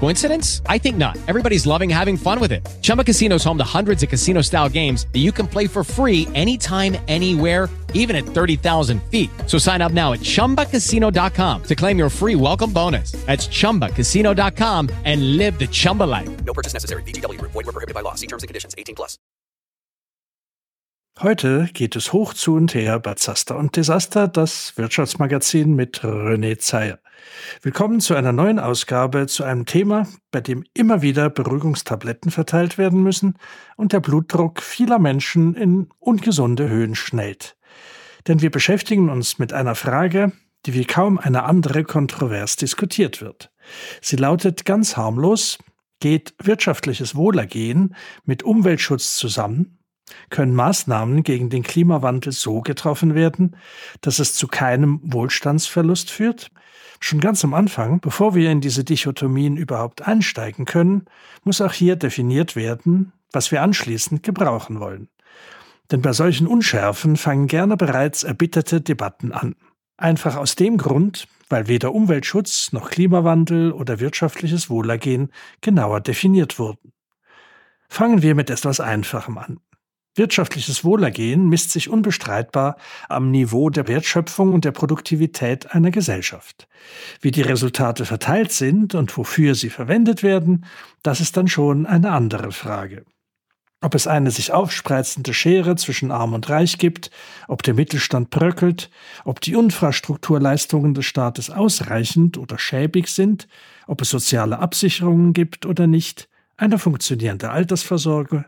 Coincidence? I think not. Everybody's loving having fun with it. Chumba Casino is home to hundreds of casino-style games that you can play for free anytime, anywhere, even at 30,000 feet. So sign up now at ChumbaCasino.com to claim your free welcome bonus. That's ChumbaCasino.com and live the Chumba life. No purchase necessary. VGW. Void were prohibited by law. See terms and conditions. 18 plus. Heute geht es hoch zu und her bei Zaster und Desaster, das Wirtschaftsmagazin mit René Zeyer. Willkommen zu einer neuen Ausgabe zu einem Thema, bei dem immer wieder Beruhigungstabletten verteilt werden müssen und der Blutdruck vieler Menschen in ungesunde Höhen schnellt. Denn wir beschäftigen uns mit einer Frage, die wie kaum eine andere kontrovers diskutiert wird. Sie lautet ganz harmlos, geht wirtschaftliches Wohlergehen mit Umweltschutz zusammen? Können Maßnahmen gegen den Klimawandel so getroffen werden, dass es zu keinem Wohlstandsverlust führt? Schon ganz am Anfang, bevor wir in diese Dichotomien überhaupt einsteigen können, muss auch hier definiert werden, was wir anschließend gebrauchen wollen. Denn bei solchen Unschärfen fangen gerne bereits erbitterte Debatten an. Einfach aus dem Grund, weil weder Umweltschutz noch Klimawandel oder wirtschaftliches Wohlergehen genauer definiert wurden. Fangen wir mit etwas Einfachem an. Wirtschaftliches Wohlergehen misst sich unbestreitbar am Niveau der Wertschöpfung und der Produktivität einer Gesellschaft. Wie die Resultate verteilt sind und wofür sie verwendet werden, das ist dann schon eine andere Frage. Ob es eine sich aufspreizende Schere zwischen Arm und Reich gibt, ob der Mittelstand bröckelt, ob die Infrastrukturleistungen des Staates ausreichend oder schäbig sind, ob es soziale Absicherungen gibt oder nicht, eine funktionierende Altersvorsorge,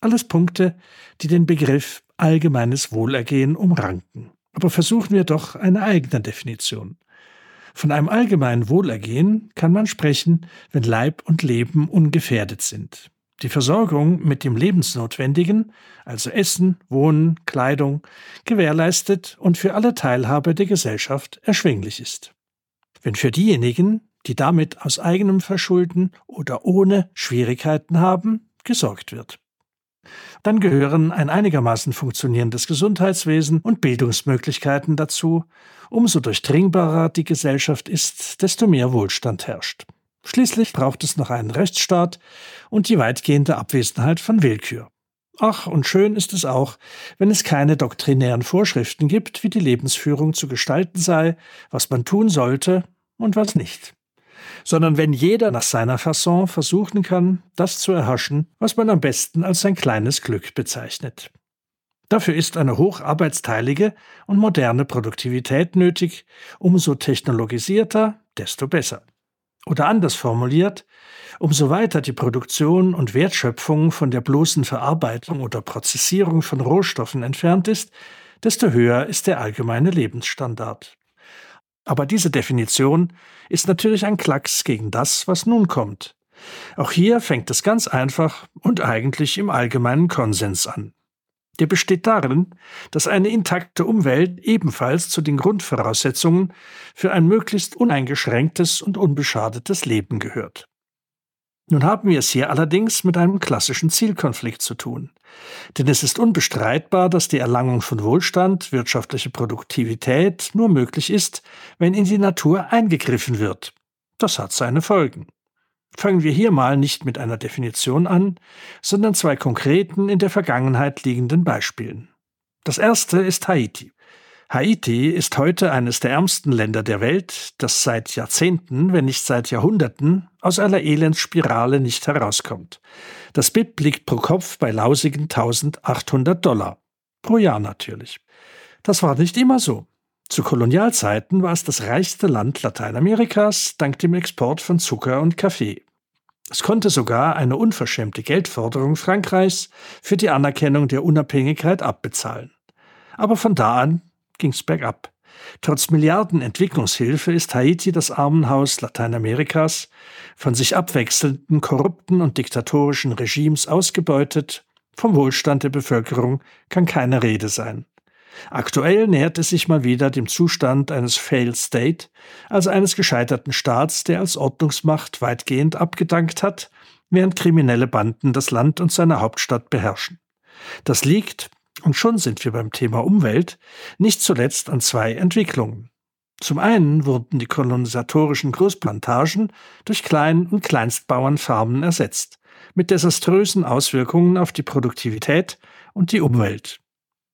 alles Punkte, die den Begriff allgemeines Wohlergehen umranken. Aber versuchen wir doch eine eigene Definition. Von einem allgemeinen Wohlergehen kann man sprechen, wenn Leib und Leben ungefährdet sind die Versorgung mit dem Lebensnotwendigen, also Essen, Wohnen, Kleidung, gewährleistet und für alle Teilhabe der Gesellschaft erschwinglich ist. Wenn für diejenigen, die damit aus eigenem Verschulden oder ohne Schwierigkeiten haben, gesorgt wird. Dann gehören ein einigermaßen funktionierendes Gesundheitswesen und Bildungsmöglichkeiten dazu. Umso durchdringbarer die Gesellschaft ist, desto mehr Wohlstand herrscht. Schließlich braucht es noch einen Rechtsstaat und die weitgehende Abwesenheit von Willkür. Ach, und schön ist es auch, wenn es keine doktrinären Vorschriften gibt, wie die Lebensführung zu gestalten sei, was man tun sollte und was nicht. Sondern wenn jeder nach seiner Fasson versuchen kann, das zu erhaschen, was man am besten als sein kleines Glück bezeichnet. Dafür ist eine hocharbeitsteilige und moderne Produktivität nötig, umso technologisierter, desto besser. Oder anders formuliert, umso weiter die Produktion und Wertschöpfung von der bloßen Verarbeitung oder Prozessierung von Rohstoffen entfernt ist, desto höher ist der allgemeine Lebensstandard. Aber diese Definition ist natürlich ein Klacks gegen das, was nun kommt. Auch hier fängt es ganz einfach und eigentlich im allgemeinen Konsens an. Der besteht darin, dass eine intakte Umwelt ebenfalls zu den Grundvoraussetzungen für ein möglichst uneingeschränktes und unbeschadetes Leben gehört. Nun haben wir es hier allerdings mit einem klassischen Zielkonflikt zu tun. Denn es ist unbestreitbar, dass die Erlangung von Wohlstand, wirtschaftliche Produktivität nur möglich ist, wenn in die Natur eingegriffen wird. Das hat seine Folgen. Fangen wir hier mal nicht mit einer Definition an, sondern zwei konkreten in der Vergangenheit liegenden Beispielen. Das erste ist Haiti. Haiti ist heute eines der ärmsten Länder der Welt, das seit Jahrzehnten, wenn nicht seit Jahrhunderten, aus einer Elendsspirale nicht herauskommt. Das BIP liegt pro Kopf bei lausigen 1800 Dollar. Pro Jahr natürlich. Das war nicht immer so. Zu Kolonialzeiten war es das reichste Land Lateinamerikas dank dem Export von Zucker und Kaffee. Es konnte sogar eine unverschämte Geldforderung Frankreichs für die Anerkennung der Unabhängigkeit abbezahlen. Aber von da an ging's bergab. Trotz Milliarden Entwicklungshilfe ist Haiti das Armenhaus Lateinamerikas, von sich abwechselnden korrupten und diktatorischen Regimes ausgebeutet, vom Wohlstand der Bevölkerung kann keine Rede sein. Aktuell nähert es sich mal wieder dem Zustand eines Failed State, also eines gescheiterten Staats, der als Ordnungsmacht weitgehend abgedankt hat, während kriminelle Banden das Land und seine Hauptstadt beherrschen. Das liegt, und schon sind wir beim Thema Umwelt, nicht zuletzt an zwei Entwicklungen. Zum einen wurden die kolonisatorischen Großplantagen durch Klein- und Kleinstbauernfarmen ersetzt, mit desaströsen Auswirkungen auf die Produktivität und die Umwelt.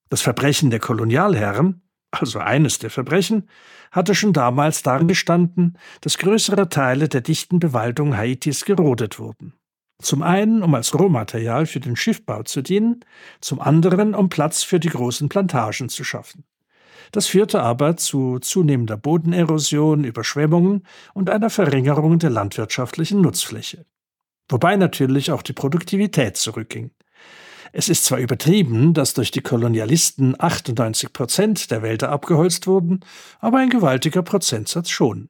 Das Verbrechen der Kolonialherren, also eines der Verbrechen, hatte schon damals darin gestanden, dass größere Teile der dichten Bewaldung Haitis gerodet wurden. Zum einen, um als Rohmaterial für den Schiffbau zu dienen, zum anderen, um Platz für die großen Plantagen zu schaffen. Das führte aber zu zunehmender Bodenerosion, Überschwemmungen und einer Verringerung der landwirtschaftlichen Nutzfläche. Wobei natürlich auch die Produktivität zurückging. Es ist zwar übertrieben, dass durch die Kolonialisten 98 Prozent der Wälder abgeholzt wurden, aber ein gewaltiger Prozentsatz schon.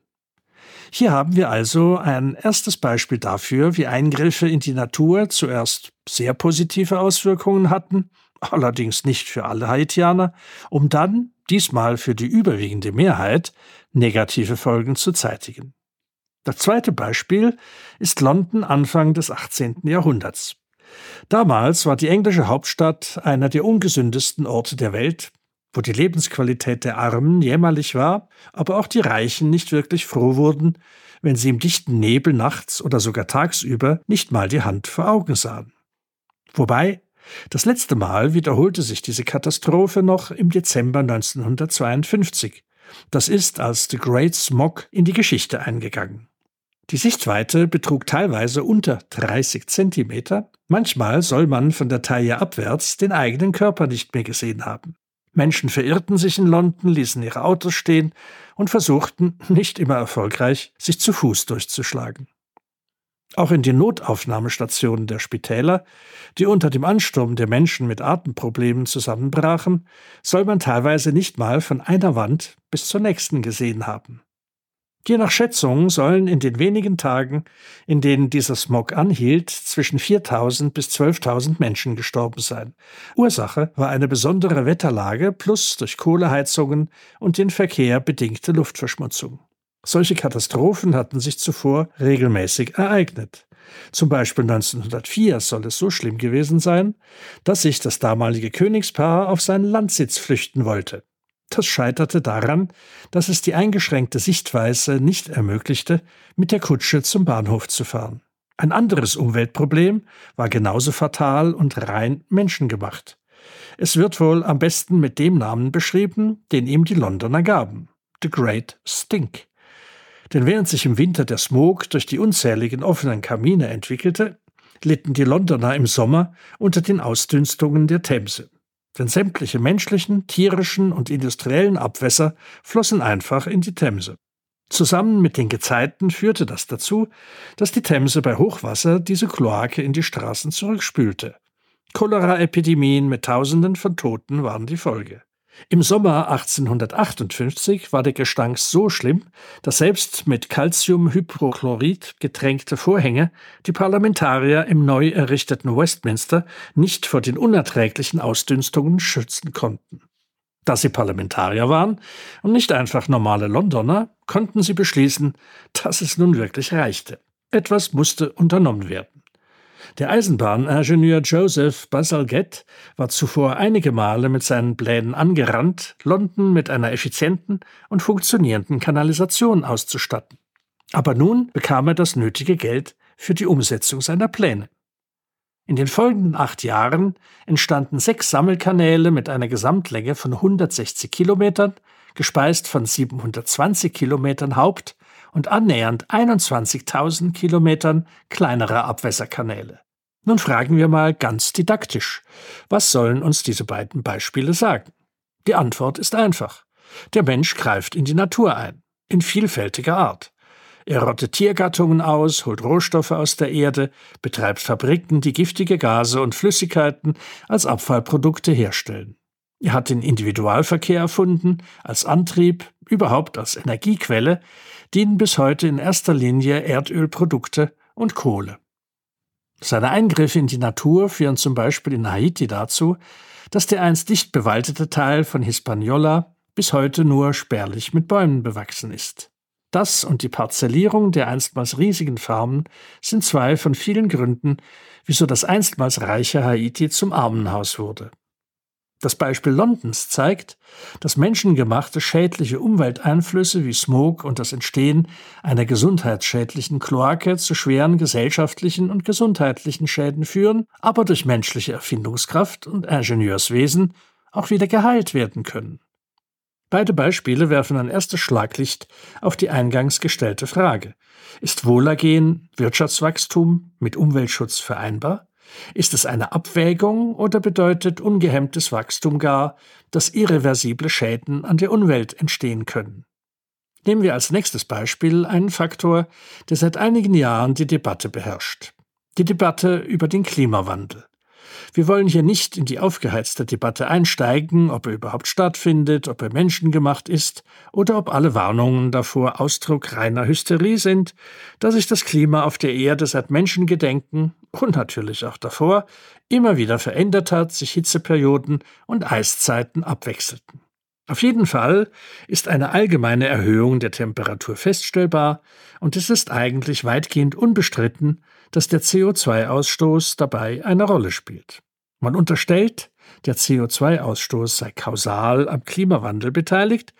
Hier haben wir also ein erstes Beispiel dafür, wie Eingriffe in die Natur zuerst sehr positive Auswirkungen hatten, allerdings nicht für alle Haitianer, um dann, diesmal für die überwiegende Mehrheit, negative Folgen zu zeitigen. Das zweite Beispiel ist London Anfang des 18. Jahrhunderts. Damals war die englische Hauptstadt einer der ungesündesten Orte der Welt, wo die Lebensqualität der Armen jämmerlich war, aber auch die Reichen nicht wirklich froh wurden, wenn sie im dichten Nebel nachts oder sogar tagsüber nicht mal die Hand vor Augen sahen. Wobei, das letzte Mal wiederholte sich diese Katastrophe noch im Dezember 1952. Das ist als The Great Smog in die Geschichte eingegangen. Die Sichtweite betrug teilweise unter 30 Zentimeter. Manchmal soll man von der Taille abwärts den eigenen Körper nicht mehr gesehen haben. Menschen verirrten sich in London, ließen ihre Autos stehen und versuchten, nicht immer erfolgreich, sich zu Fuß durchzuschlagen. Auch in den Notaufnahmestationen der Spitäler, die unter dem Ansturm der Menschen mit Atemproblemen zusammenbrachen, soll man teilweise nicht mal von einer Wand bis zur nächsten gesehen haben. Je nach Schätzung sollen in den wenigen Tagen, in denen dieser Smog anhielt, zwischen 4000 bis 12.000 Menschen gestorben sein. Ursache war eine besondere Wetterlage plus durch Kohleheizungen und den Verkehr bedingte Luftverschmutzung. Solche Katastrophen hatten sich zuvor regelmäßig ereignet. Zum Beispiel 1904 soll es so schlimm gewesen sein, dass sich das damalige Königspaar auf seinen Landsitz flüchten wollte. Das scheiterte daran, dass es die eingeschränkte Sichtweise nicht ermöglichte, mit der Kutsche zum Bahnhof zu fahren. Ein anderes Umweltproblem war genauso fatal und rein menschengemacht. Es wird wohl am besten mit dem Namen beschrieben, den ihm die Londoner gaben. The Great Stink. Denn während sich im Winter der Smog durch die unzähligen offenen Kamine entwickelte, litten die Londoner im Sommer unter den Ausdünstungen der Themse denn sämtliche menschlichen, tierischen und industriellen Abwässer flossen einfach in die Themse. Zusammen mit den Gezeiten führte das dazu, dass die Themse bei Hochwasser diese Kloake in die Straßen zurückspülte. Cholera-Epidemien mit Tausenden von Toten waren die Folge. Im Sommer 1858 war der Gestank so schlimm, dass selbst mit Calciumhypochlorid getränkte Vorhänge die Parlamentarier im neu errichteten Westminster nicht vor den unerträglichen Ausdünstungen schützen konnten. Da sie Parlamentarier waren und nicht einfach normale Londoner, konnten sie beschließen, dass es nun wirklich reichte. Etwas musste unternommen werden. Der Eisenbahningenieur Joseph Bazalgette war zuvor einige Male mit seinen Plänen angerannt, London mit einer effizienten und funktionierenden Kanalisation auszustatten. Aber nun bekam er das nötige Geld für die Umsetzung seiner Pläne. In den folgenden acht Jahren entstanden sechs Sammelkanäle mit einer Gesamtlänge von 160 Kilometern, gespeist von 720 Kilometern Haupt- und annähernd 21.000 Kilometern kleinerer Abwässerkanäle. Nun fragen wir mal ganz didaktisch, was sollen uns diese beiden Beispiele sagen? Die Antwort ist einfach. Der Mensch greift in die Natur ein, in vielfältiger Art. Er rottet Tiergattungen aus, holt Rohstoffe aus der Erde, betreibt Fabriken, die giftige Gase und Flüssigkeiten als Abfallprodukte herstellen. Er hat den Individualverkehr erfunden, als Antrieb, überhaupt als Energiequelle, dienen bis heute in erster Linie Erdölprodukte und Kohle. Seine Eingriffe in die Natur führen zum Beispiel in Haiti dazu, dass der einst dicht bewaldete Teil von Hispaniola bis heute nur spärlich mit Bäumen bewachsen ist. Das und die Parzellierung der einstmals riesigen Farmen sind zwei von vielen Gründen, wieso das einstmals reiche Haiti zum Armenhaus wurde. Das Beispiel Londons zeigt, dass menschengemachte schädliche Umwelteinflüsse wie Smog und das Entstehen einer gesundheitsschädlichen Kloake zu schweren gesellschaftlichen und gesundheitlichen Schäden führen, aber durch menschliche Erfindungskraft und Ingenieurswesen auch wieder geheilt werden können. Beide Beispiele werfen ein erstes Schlaglicht auf die eingangs gestellte Frage. Ist Wohlergehen, Wirtschaftswachstum mit Umweltschutz vereinbar? Ist es eine Abwägung oder bedeutet ungehemmtes Wachstum gar, dass irreversible Schäden an der Umwelt entstehen können? Nehmen wir als nächstes Beispiel einen Faktor, der seit einigen Jahren die Debatte beherrscht. Die Debatte über den Klimawandel. Wir wollen hier nicht in die aufgeheizte Debatte einsteigen, ob er überhaupt stattfindet, ob er menschengemacht ist oder ob alle Warnungen davor Ausdruck reiner Hysterie sind, da sich das Klima auf der Erde seit Menschengedenken und natürlich auch davor immer wieder verändert hat, sich Hitzeperioden und Eiszeiten abwechselten. Auf jeden Fall ist eine allgemeine Erhöhung der Temperatur feststellbar und es ist eigentlich weitgehend unbestritten, dass der CO2-Ausstoß dabei eine Rolle spielt. Man unterstellt, der CO2-Ausstoß sei kausal am Klimawandel beteiligt.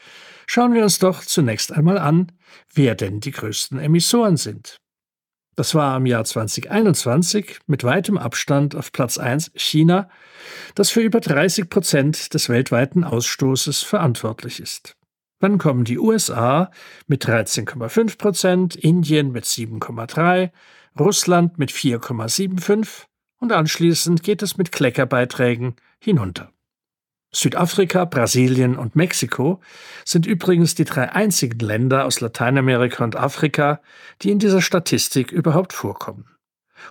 Schauen wir uns doch zunächst einmal an, wer denn die größten Emissoren sind. Das war im Jahr 2021 mit weitem Abstand auf Platz 1 China, das für über 30 Prozent des weltweiten Ausstoßes verantwortlich ist. Dann kommen die USA mit 13,5 Prozent, Indien mit 7,3, Russland mit 4,75 und anschließend geht es mit Kleckerbeiträgen hinunter. Südafrika, Brasilien und Mexiko sind übrigens die drei einzigen Länder aus Lateinamerika und Afrika, die in dieser Statistik überhaupt vorkommen.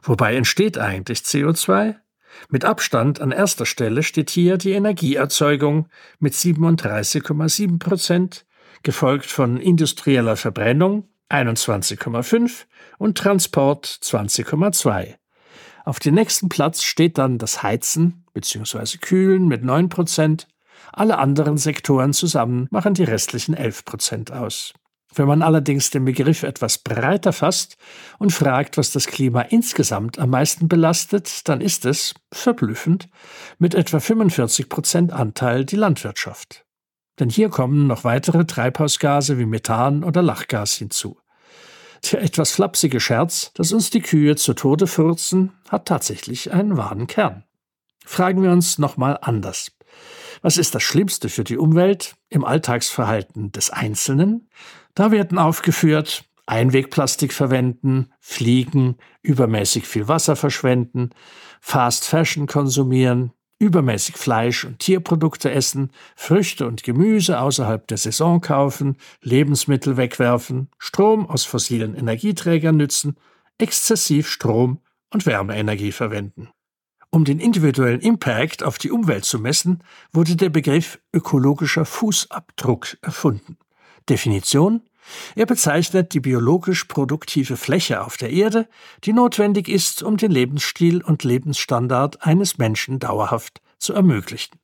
Wobei entsteht eigentlich CO2? Mit Abstand an erster Stelle steht hier die Energieerzeugung mit 37,7 Prozent, gefolgt von industrieller Verbrennung 21,5 und Transport 20,2. Auf dem nächsten Platz steht dann das Heizen bzw. Kühlen mit 9 Prozent. Alle anderen Sektoren zusammen machen die restlichen 11 Prozent aus. Wenn man allerdings den Begriff etwas breiter fasst und fragt, was das Klima insgesamt am meisten belastet, dann ist es, verblüffend, mit etwa 45 Prozent Anteil die Landwirtschaft. Denn hier kommen noch weitere Treibhausgase wie Methan oder Lachgas hinzu. Der etwas flapsige Scherz, dass uns die Kühe zu Tode furzen, hat tatsächlich einen wahren Kern. Fragen wir uns nochmal anders. Was ist das Schlimmste für die Umwelt im Alltagsverhalten des Einzelnen? Da werden aufgeführt Einwegplastik verwenden, fliegen, übermäßig viel Wasser verschwenden, Fast Fashion konsumieren, übermäßig Fleisch und Tierprodukte essen, Früchte und Gemüse außerhalb der Saison kaufen, Lebensmittel wegwerfen, Strom aus fossilen Energieträgern nützen, exzessiv Strom und Wärmeenergie verwenden. Um den individuellen Impact auf die Umwelt zu messen, wurde der Begriff ökologischer Fußabdruck erfunden. Definition er bezeichnet die biologisch produktive Fläche auf der Erde, die notwendig ist, um den Lebensstil und Lebensstandard eines Menschen dauerhaft zu ermöglichen.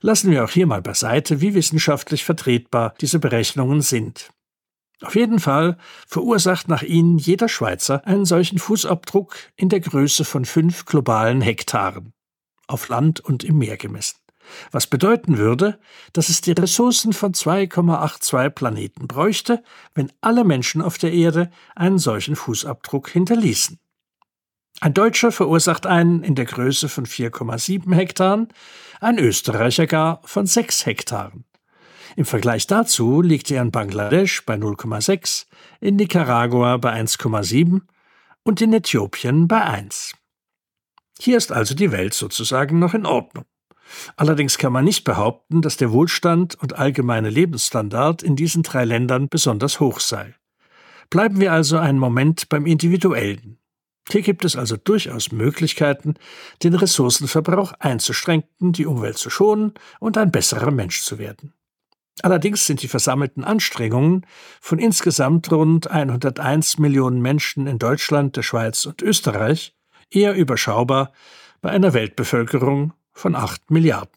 Lassen wir auch hier mal beiseite, wie wissenschaftlich vertretbar diese Berechnungen sind. Auf jeden Fall verursacht nach ihnen jeder Schweizer einen solchen Fußabdruck in der Größe von fünf globalen Hektaren, auf Land und im Meer gemessen was bedeuten würde, dass es die Ressourcen von 2,82 Planeten bräuchte, wenn alle Menschen auf der Erde einen solchen Fußabdruck hinterließen. Ein Deutscher verursacht einen in der Größe von 4,7 Hektaren, ein Österreicher gar von 6 Hektaren. Im Vergleich dazu liegt er in Bangladesch bei 0,6, in Nicaragua bei 1,7 und in Äthiopien bei 1. Hier ist also die Welt sozusagen noch in Ordnung. Allerdings kann man nicht behaupten, dass der Wohlstand und allgemeine Lebensstandard in diesen drei Ländern besonders hoch sei. Bleiben wir also einen Moment beim Individuellen. Hier gibt es also durchaus Möglichkeiten, den Ressourcenverbrauch einzuschränken, die Umwelt zu schonen und ein besserer Mensch zu werden. Allerdings sind die versammelten Anstrengungen von insgesamt rund 101 Millionen Menschen in Deutschland, der Schweiz und Österreich eher überschaubar bei einer Weltbevölkerung von 8 Milliarden.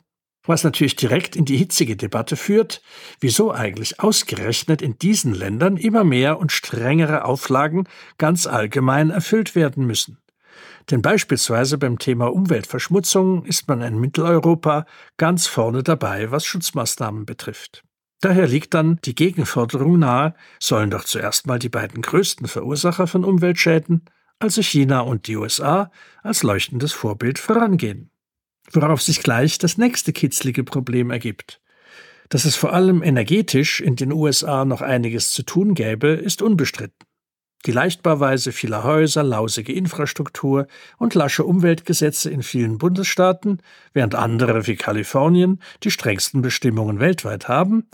Was natürlich direkt in die hitzige Debatte führt, wieso eigentlich ausgerechnet in diesen Ländern immer mehr und strengere Auflagen ganz allgemein erfüllt werden müssen. Denn beispielsweise beim Thema Umweltverschmutzung ist man in Mitteleuropa ganz vorne dabei, was Schutzmaßnahmen betrifft. Daher liegt dann die Gegenforderung nahe, sollen doch zuerst mal die beiden größten Verursacher von Umweltschäden, also China und die USA, als leuchtendes Vorbild vorangehen. Worauf sich gleich das nächste kitzlige Problem ergibt. Dass es vor allem energetisch in den USA noch einiges zu tun gäbe, ist unbestritten. Die Leichtbauweise vieler Häuser, lausige Infrastruktur und lasche Umweltgesetze in vielen Bundesstaaten, während andere wie Kalifornien die strengsten Bestimmungen weltweit haben,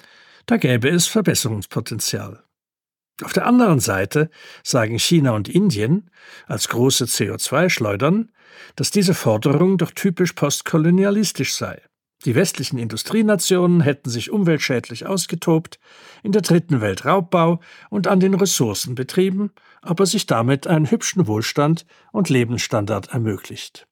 da gäbe es Verbesserungspotenzial. Auf der anderen Seite sagen China und Indien als große CO2-Schleudern, dass diese Forderung doch typisch postkolonialistisch sei. Die westlichen Industrienationen hätten sich umweltschädlich ausgetobt, in der dritten Welt Raubbau und an den Ressourcen betrieben, aber sich damit einen hübschen Wohlstand und Lebensstandard ermöglicht.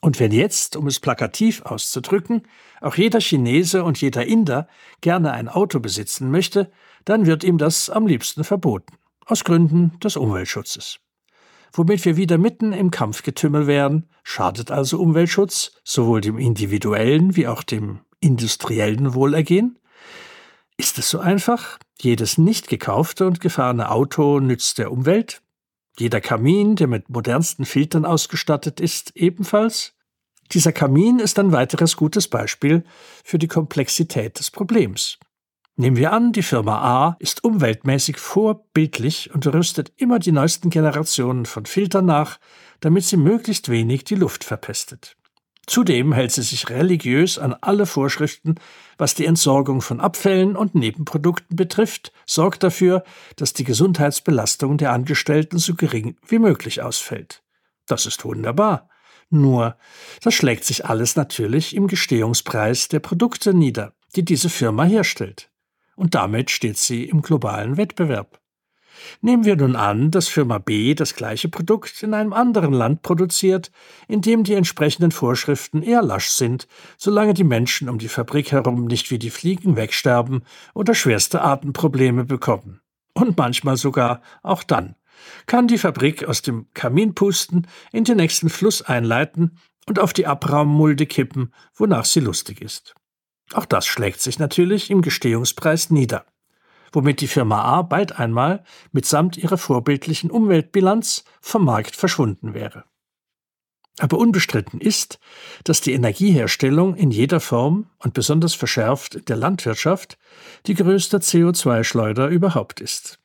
Und wenn jetzt, um es plakativ auszudrücken, auch jeder Chinese und jeder Inder gerne ein Auto besitzen möchte, dann wird ihm das am liebsten verboten, aus Gründen des Umweltschutzes womit wir wieder mitten im Kampfgetümmel wären, schadet also Umweltschutz sowohl dem individuellen wie auch dem industriellen Wohlergehen? Ist es so einfach? Jedes nicht gekaufte und gefahrene Auto nützt der Umwelt? Jeder Kamin, der mit modernsten Filtern ausgestattet ist, ebenfalls? Dieser Kamin ist ein weiteres gutes Beispiel für die Komplexität des Problems. Nehmen wir an, die Firma A ist umweltmäßig vorbildlich und rüstet immer die neuesten Generationen von Filtern nach, damit sie möglichst wenig die Luft verpestet. Zudem hält sie sich religiös an alle Vorschriften, was die Entsorgung von Abfällen und Nebenprodukten betrifft, sorgt dafür, dass die Gesundheitsbelastung der Angestellten so gering wie möglich ausfällt. Das ist wunderbar. Nur, das schlägt sich alles natürlich im Gestehungspreis der Produkte nieder, die diese Firma herstellt und damit steht sie im globalen Wettbewerb. Nehmen wir nun an, dass Firma B das gleiche Produkt in einem anderen Land produziert, in dem die entsprechenden Vorschriften eher lasch sind, solange die Menschen um die Fabrik herum nicht wie die Fliegen wegsterben oder schwerste Atemprobleme bekommen. Und manchmal sogar auch dann kann die Fabrik aus dem Kamin pusten, in den nächsten Fluss einleiten und auf die Abraummulde kippen, wonach sie lustig ist. Auch das schlägt sich natürlich im Gestehungspreis nieder, womit die Firma A bald einmal mitsamt ihrer vorbildlichen Umweltbilanz vom Markt verschwunden wäre. Aber unbestritten ist, dass die Energieherstellung in jeder Form und besonders verschärft in der Landwirtschaft die größte CO2-Schleuder überhaupt ist.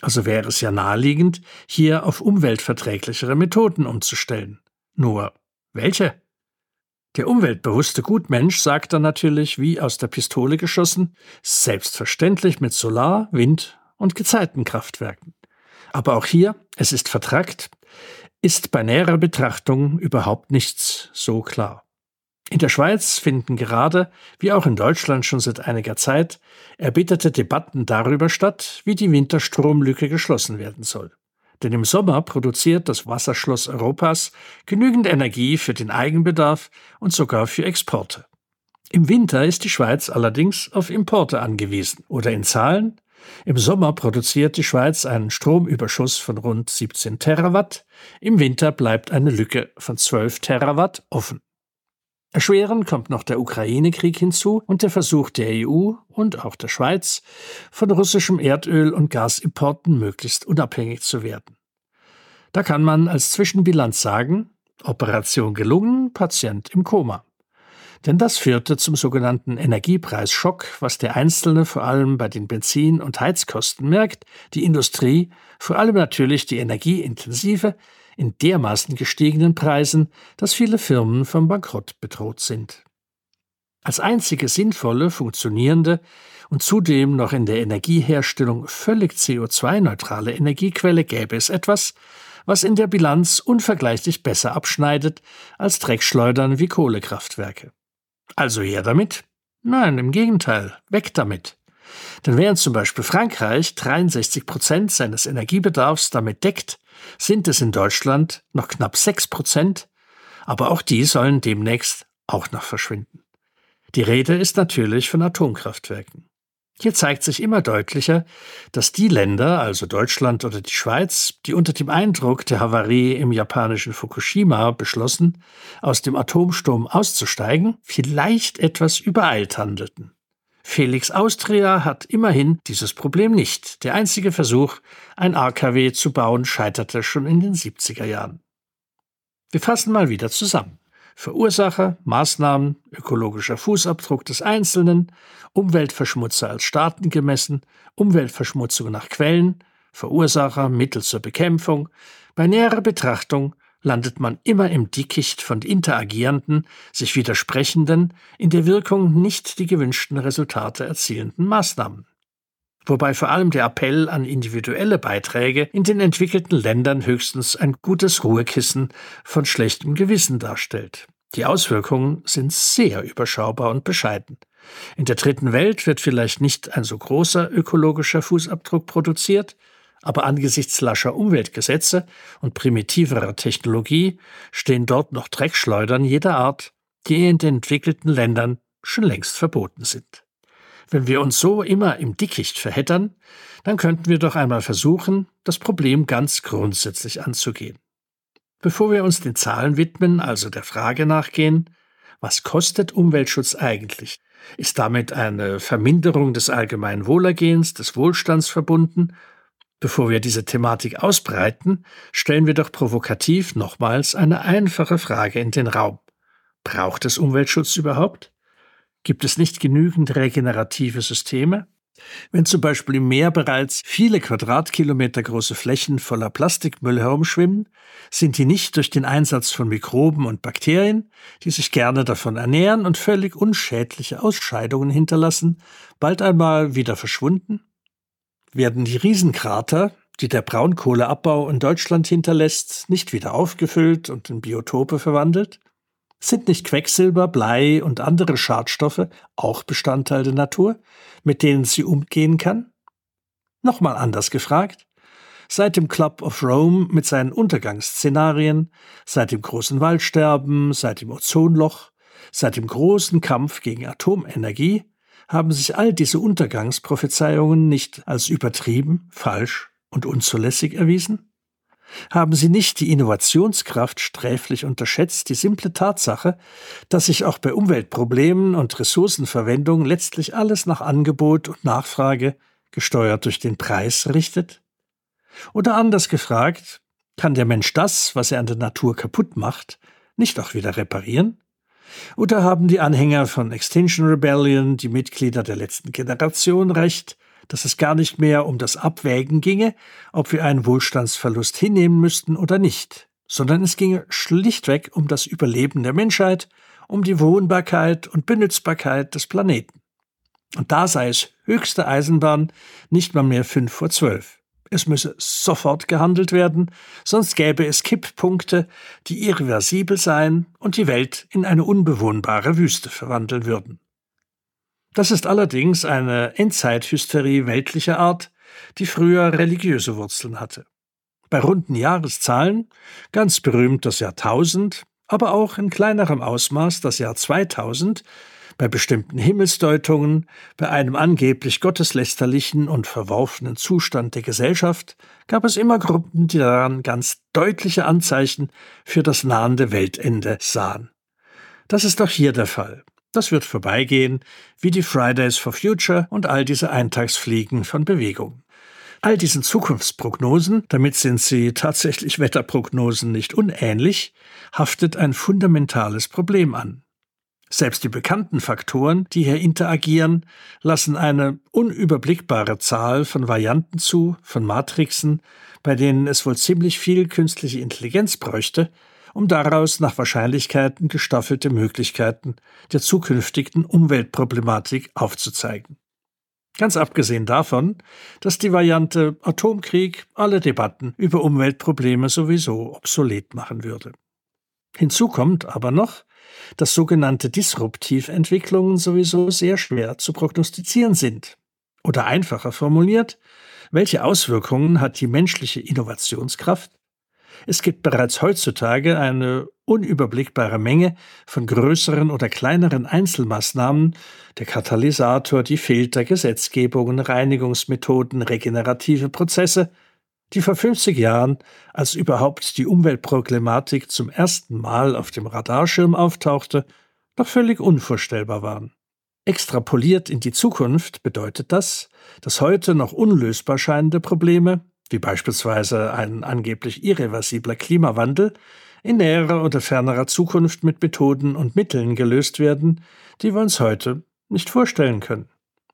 Also wäre es ja naheliegend, hier auf umweltverträglichere Methoden umzustellen. Nur welche? Der umweltbewusste Gutmensch sagt dann natürlich, wie aus der Pistole geschossen, selbstverständlich mit Solar-, Wind- und Gezeitenkraftwerken. Aber auch hier, es ist vertrackt, ist bei näherer Betrachtung überhaupt nichts so klar. In der Schweiz finden gerade, wie auch in Deutschland schon seit einiger Zeit, erbitterte Debatten darüber statt, wie die Winterstromlücke geschlossen werden soll. Denn im Sommer produziert das Wasserschloss Europas genügend Energie für den Eigenbedarf und sogar für Exporte. Im Winter ist die Schweiz allerdings auf Importe angewiesen. Oder in Zahlen? Im Sommer produziert die Schweiz einen Stromüberschuss von rund 17 Terawatt, im Winter bleibt eine Lücke von 12 Terawatt offen. Erschwerend kommt noch der Ukraine-Krieg hinzu und der Versuch der EU und auch der Schweiz, von russischem Erdöl und Gasimporten möglichst unabhängig zu werden. Da kann man als Zwischenbilanz sagen, Operation gelungen, Patient im Koma. Denn das führte zum sogenannten Energiepreisschock, was der Einzelne vor allem bei den Benzin- und Heizkosten merkt, die Industrie, vor allem natürlich die energieintensive, in dermaßen gestiegenen Preisen, dass viele Firmen vom Bankrott bedroht sind. Als einzige sinnvolle, funktionierende und zudem noch in der Energieherstellung völlig CO2-neutrale Energiequelle gäbe es etwas, was in der Bilanz unvergleichlich besser abschneidet als Dreckschleudern wie Kohlekraftwerke. Also her damit? Nein, im Gegenteil, weg damit. Denn während zum Beispiel Frankreich 63 Prozent seines Energiebedarfs damit deckt, sind es in Deutschland noch knapp 6 Prozent, aber auch die sollen demnächst auch noch verschwinden. Die Rede ist natürlich von Atomkraftwerken. Hier zeigt sich immer deutlicher, dass die Länder, also Deutschland oder die Schweiz, die unter dem Eindruck der Havarie im japanischen Fukushima beschlossen, aus dem Atomsturm auszusteigen, vielleicht etwas übereilt handelten. Felix Austria hat immerhin dieses Problem nicht. Der einzige Versuch, ein AKW zu bauen, scheiterte schon in den 70er Jahren. Wir fassen mal wieder zusammen. Verursacher, Maßnahmen, ökologischer Fußabdruck des Einzelnen, Umweltverschmutzer als Staaten gemessen, Umweltverschmutzung nach Quellen, Verursacher, Mittel zur Bekämpfung. Bei näherer Betrachtung landet man immer im Dickicht von interagierenden, sich widersprechenden, in der Wirkung nicht die gewünschten Resultate erzielenden Maßnahmen. Wobei vor allem der Appell an individuelle Beiträge in den entwickelten Ländern höchstens ein gutes Ruhekissen von schlechtem Gewissen darstellt. Die Auswirkungen sind sehr überschaubar und bescheiden. In der dritten Welt wird vielleicht nicht ein so großer ökologischer Fußabdruck produziert, aber angesichts lascher Umweltgesetze und primitiverer Technologie stehen dort noch Dreckschleudern jeder Art, die in den entwickelten Ländern schon längst verboten sind. Wenn wir uns so immer im Dickicht verheddern, dann könnten wir doch einmal versuchen, das Problem ganz grundsätzlich anzugehen. Bevor wir uns den Zahlen widmen, also der Frage nachgehen, was kostet Umweltschutz eigentlich? Ist damit eine Verminderung des allgemeinen Wohlergehens, des Wohlstands verbunden? Bevor wir diese Thematik ausbreiten, stellen wir doch provokativ nochmals eine einfache Frage in den Raum. Braucht es Umweltschutz überhaupt? Gibt es nicht genügend regenerative Systeme? Wenn zum Beispiel im Meer bereits viele Quadratkilometer große Flächen voller Plastikmüll herumschwimmen, sind die nicht durch den Einsatz von Mikroben und Bakterien, die sich gerne davon ernähren und völlig unschädliche Ausscheidungen hinterlassen, bald einmal wieder verschwunden? Werden die Riesenkrater, die der Braunkohleabbau in Deutschland hinterlässt, nicht wieder aufgefüllt und in Biotope verwandelt? Sind nicht Quecksilber, Blei und andere Schadstoffe auch Bestandteil der Natur, mit denen sie umgehen kann? Nochmal anders gefragt. Seit dem Club of Rome mit seinen Untergangsszenarien, seit dem großen Waldsterben, seit dem Ozonloch, seit dem großen Kampf gegen Atomenergie haben sich all diese Untergangsprophezeiungen nicht als übertrieben, falsch und unzulässig erwiesen? Haben Sie nicht die Innovationskraft sträflich unterschätzt, die simple Tatsache, dass sich auch bei Umweltproblemen und Ressourcenverwendung letztlich alles nach Angebot und Nachfrage, gesteuert durch den Preis, richtet? Oder anders gefragt, kann der Mensch das, was er an der Natur kaputt macht, nicht auch wieder reparieren? Oder haben die Anhänger von Extinction Rebellion, die Mitglieder der letzten Generation, recht, dass es gar nicht mehr um das Abwägen ginge, ob wir einen Wohlstandsverlust hinnehmen müssten oder nicht, sondern es ginge schlichtweg um das Überleben der Menschheit, um die Wohnbarkeit und Benützbarkeit des Planeten. Und da sei es höchste Eisenbahn nicht mal mehr fünf vor zwölf. Es müsse sofort gehandelt werden, sonst gäbe es Kipppunkte, die irreversibel seien und die Welt in eine unbewohnbare Wüste verwandeln würden. Das ist allerdings eine Endzeithysterie weltlicher Art, die früher religiöse Wurzeln hatte. Bei runden Jahreszahlen, ganz berühmt das Jahr 1000, aber auch in kleinerem Ausmaß das Jahr 2000, bei bestimmten Himmelsdeutungen, bei einem angeblich gotteslästerlichen und verworfenen Zustand der Gesellschaft, gab es immer Gruppen, die daran ganz deutliche Anzeichen für das nahende Weltende sahen. Das ist auch hier der Fall. Das wird vorbeigehen, wie die Fridays for Future und all diese Eintagsfliegen von Bewegung. All diesen Zukunftsprognosen, damit sind sie tatsächlich Wetterprognosen nicht unähnlich, haftet ein fundamentales Problem an. Selbst die bekannten Faktoren, die hier interagieren, lassen eine unüberblickbare Zahl von Varianten zu, von Matrixen, bei denen es wohl ziemlich viel künstliche Intelligenz bräuchte, um daraus nach Wahrscheinlichkeiten gestaffelte Möglichkeiten der zukünftigen Umweltproblematik aufzuzeigen. Ganz abgesehen davon, dass die Variante Atomkrieg alle Debatten über Umweltprobleme sowieso obsolet machen würde. Hinzu kommt aber noch, dass sogenannte Disruptiventwicklungen sowieso sehr schwer zu prognostizieren sind. Oder einfacher formuliert, welche Auswirkungen hat die menschliche Innovationskraft? Es gibt bereits heutzutage eine unüberblickbare Menge von größeren oder kleineren Einzelmaßnahmen, der Katalysator, die Filter, Gesetzgebungen, Reinigungsmethoden, regenerative Prozesse, die vor 50 Jahren, als überhaupt die Umweltproblematik zum ersten Mal auf dem Radarschirm auftauchte, noch völlig unvorstellbar waren. Extrapoliert in die Zukunft bedeutet das, dass heute noch unlösbar scheinende Probleme, wie beispielsweise ein angeblich irreversibler Klimawandel, in näherer oder fernerer Zukunft mit Methoden und Mitteln gelöst werden, die wir uns heute nicht vorstellen können.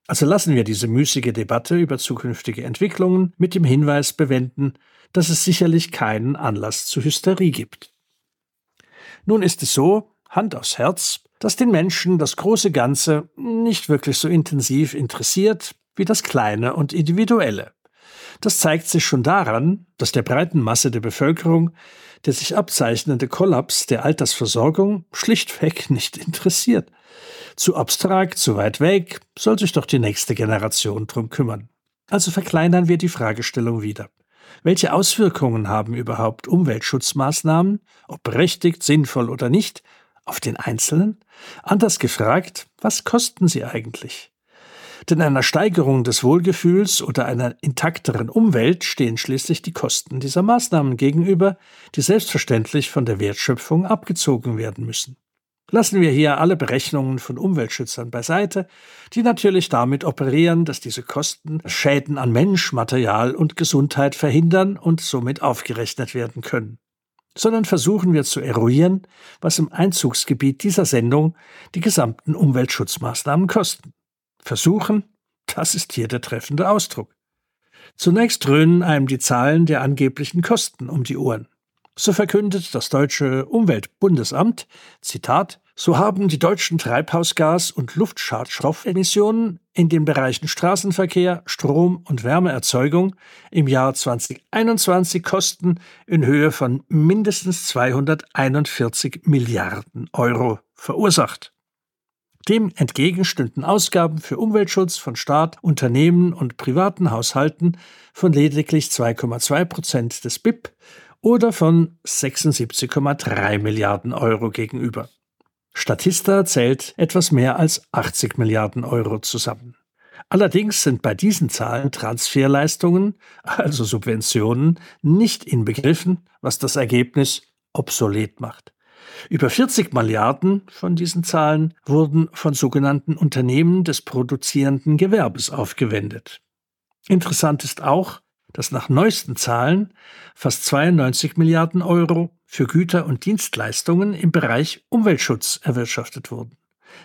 Also lassen wir diese müßige Debatte über zukünftige Entwicklungen mit dem Hinweis bewenden, dass es sicherlich keinen Anlass zu Hysterie gibt. Nun ist es so, Hand aufs Herz, dass den Menschen das große Ganze nicht wirklich so intensiv interessiert wie das Kleine und Individuelle. Das zeigt sich schon daran, dass der breiten Masse der Bevölkerung der sich abzeichnende Kollaps der Altersversorgung schlichtweg nicht interessiert. Zu abstrakt, zu weit weg, soll sich doch die nächste Generation drum kümmern. Also verkleinern wir die Fragestellung wieder. Welche Auswirkungen haben überhaupt Umweltschutzmaßnahmen, ob berechtigt, sinnvoll oder nicht, auf den Einzelnen? Anders gefragt, was kosten sie eigentlich? Denn einer Steigerung des Wohlgefühls oder einer intakteren Umwelt stehen schließlich die Kosten dieser Maßnahmen gegenüber, die selbstverständlich von der Wertschöpfung abgezogen werden müssen. Lassen wir hier alle Berechnungen von Umweltschützern beiseite, die natürlich damit operieren, dass diese Kosten Schäden an Mensch, Material und Gesundheit verhindern und somit aufgerechnet werden können. Sondern versuchen wir zu eruieren, was im Einzugsgebiet dieser Sendung die gesamten Umweltschutzmaßnahmen kosten. Versuchen, das ist hier der treffende Ausdruck. Zunächst dröhnen einem die Zahlen der angeblichen Kosten um die Ohren. So verkündet das deutsche Umweltbundesamt, Zitat, so haben die deutschen Treibhausgas- und Luftschadstoffelmissionen in den Bereichen Straßenverkehr, Strom- und Wärmeerzeugung im Jahr 2021 Kosten in Höhe von mindestens 241 Milliarden Euro verursacht. Dem entgegen stünden Ausgaben für Umweltschutz von Staat, Unternehmen und privaten Haushalten von lediglich 2,2 Prozent des BIP oder von 76,3 Milliarden Euro gegenüber. Statista zählt etwas mehr als 80 Milliarden Euro zusammen. Allerdings sind bei diesen Zahlen Transferleistungen, also Subventionen, nicht inbegriffen, was das Ergebnis obsolet macht. Über 40 Milliarden von diesen Zahlen wurden von sogenannten Unternehmen des produzierenden Gewerbes aufgewendet. Interessant ist auch, dass nach neuesten Zahlen fast 92 Milliarden Euro für Güter und Dienstleistungen im Bereich Umweltschutz erwirtschaftet wurden.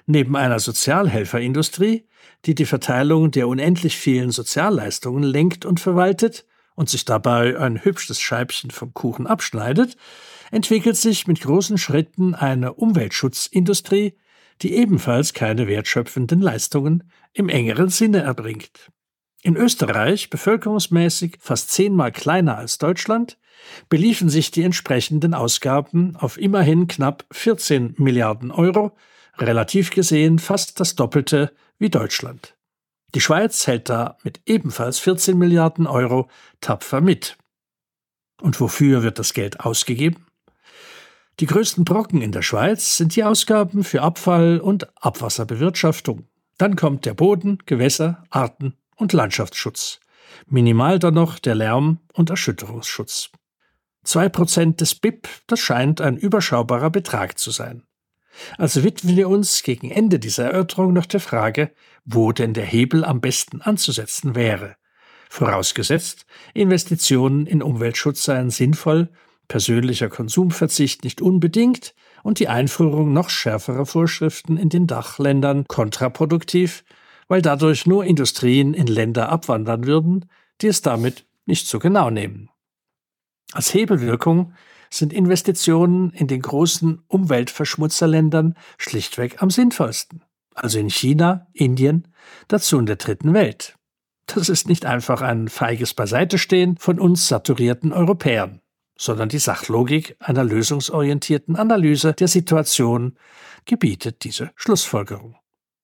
Neben einer Sozialhelferindustrie, die die Verteilung der unendlich vielen Sozialleistungen lenkt und verwaltet und sich dabei ein hübsches Scheibchen vom Kuchen abschneidet, entwickelt sich mit großen Schritten eine Umweltschutzindustrie, die ebenfalls keine wertschöpfenden Leistungen im engeren Sinne erbringt. In Österreich, bevölkerungsmäßig fast zehnmal kleiner als Deutschland, beliefen sich die entsprechenden Ausgaben auf immerhin knapp 14 Milliarden Euro, relativ gesehen fast das Doppelte wie Deutschland. Die Schweiz hält da mit ebenfalls 14 Milliarden Euro tapfer mit. Und wofür wird das Geld ausgegeben? Die größten Brocken in der Schweiz sind die Ausgaben für Abfall- und Abwasserbewirtschaftung. Dann kommt der Boden, Gewässer, Arten- und Landschaftsschutz. Minimal dann noch der Lärm- und Erschütterungsschutz. Zwei Prozent des BIP, das scheint ein überschaubarer Betrag zu sein. Also widmen wir uns gegen Ende dieser Erörterung noch der Frage, wo denn der Hebel am besten anzusetzen wäre. Vorausgesetzt, Investitionen in Umweltschutz seien sinnvoll persönlicher Konsumverzicht nicht unbedingt und die Einführung noch schärferer Vorschriften in den Dachländern kontraproduktiv, weil dadurch nur Industrien in Länder abwandern würden, die es damit nicht so genau nehmen. Als Hebelwirkung sind Investitionen in den großen Umweltverschmutzerländern schlichtweg am sinnvollsten. also in China, Indien, dazu in der dritten Welt. Das ist nicht einfach ein feiges Beiseitestehen von uns saturierten Europäern, sondern die Sachlogik einer lösungsorientierten Analyse der Situation gebietet diese Schlussfolgerung.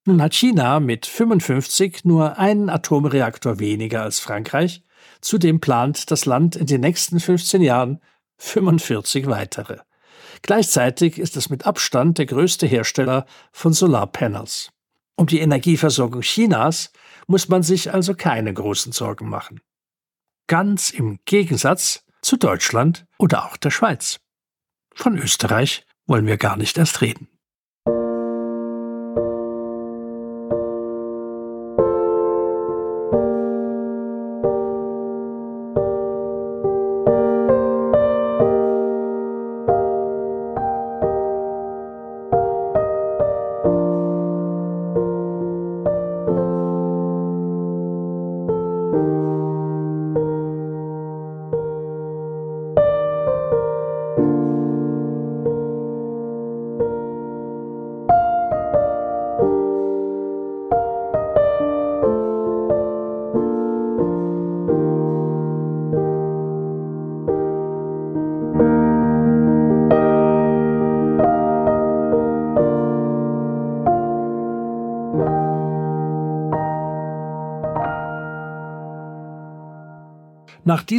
Nun hat China mit 55 nur einen Atomreaktor weniger als Frankreich, zudem plant das Land in den nächsten 15 Jahren 45 weitere. Gleichzeitig ist es mit Abstand der größte Hersteller von Solarpanels. Um die Energieversorgung Chinas muss man sich also keine großen Sorgen machen. Ganz im Gegensatz zu Deutschland oder auch der Schweiz. Von Österreich wollen wir gar nicht erst reden.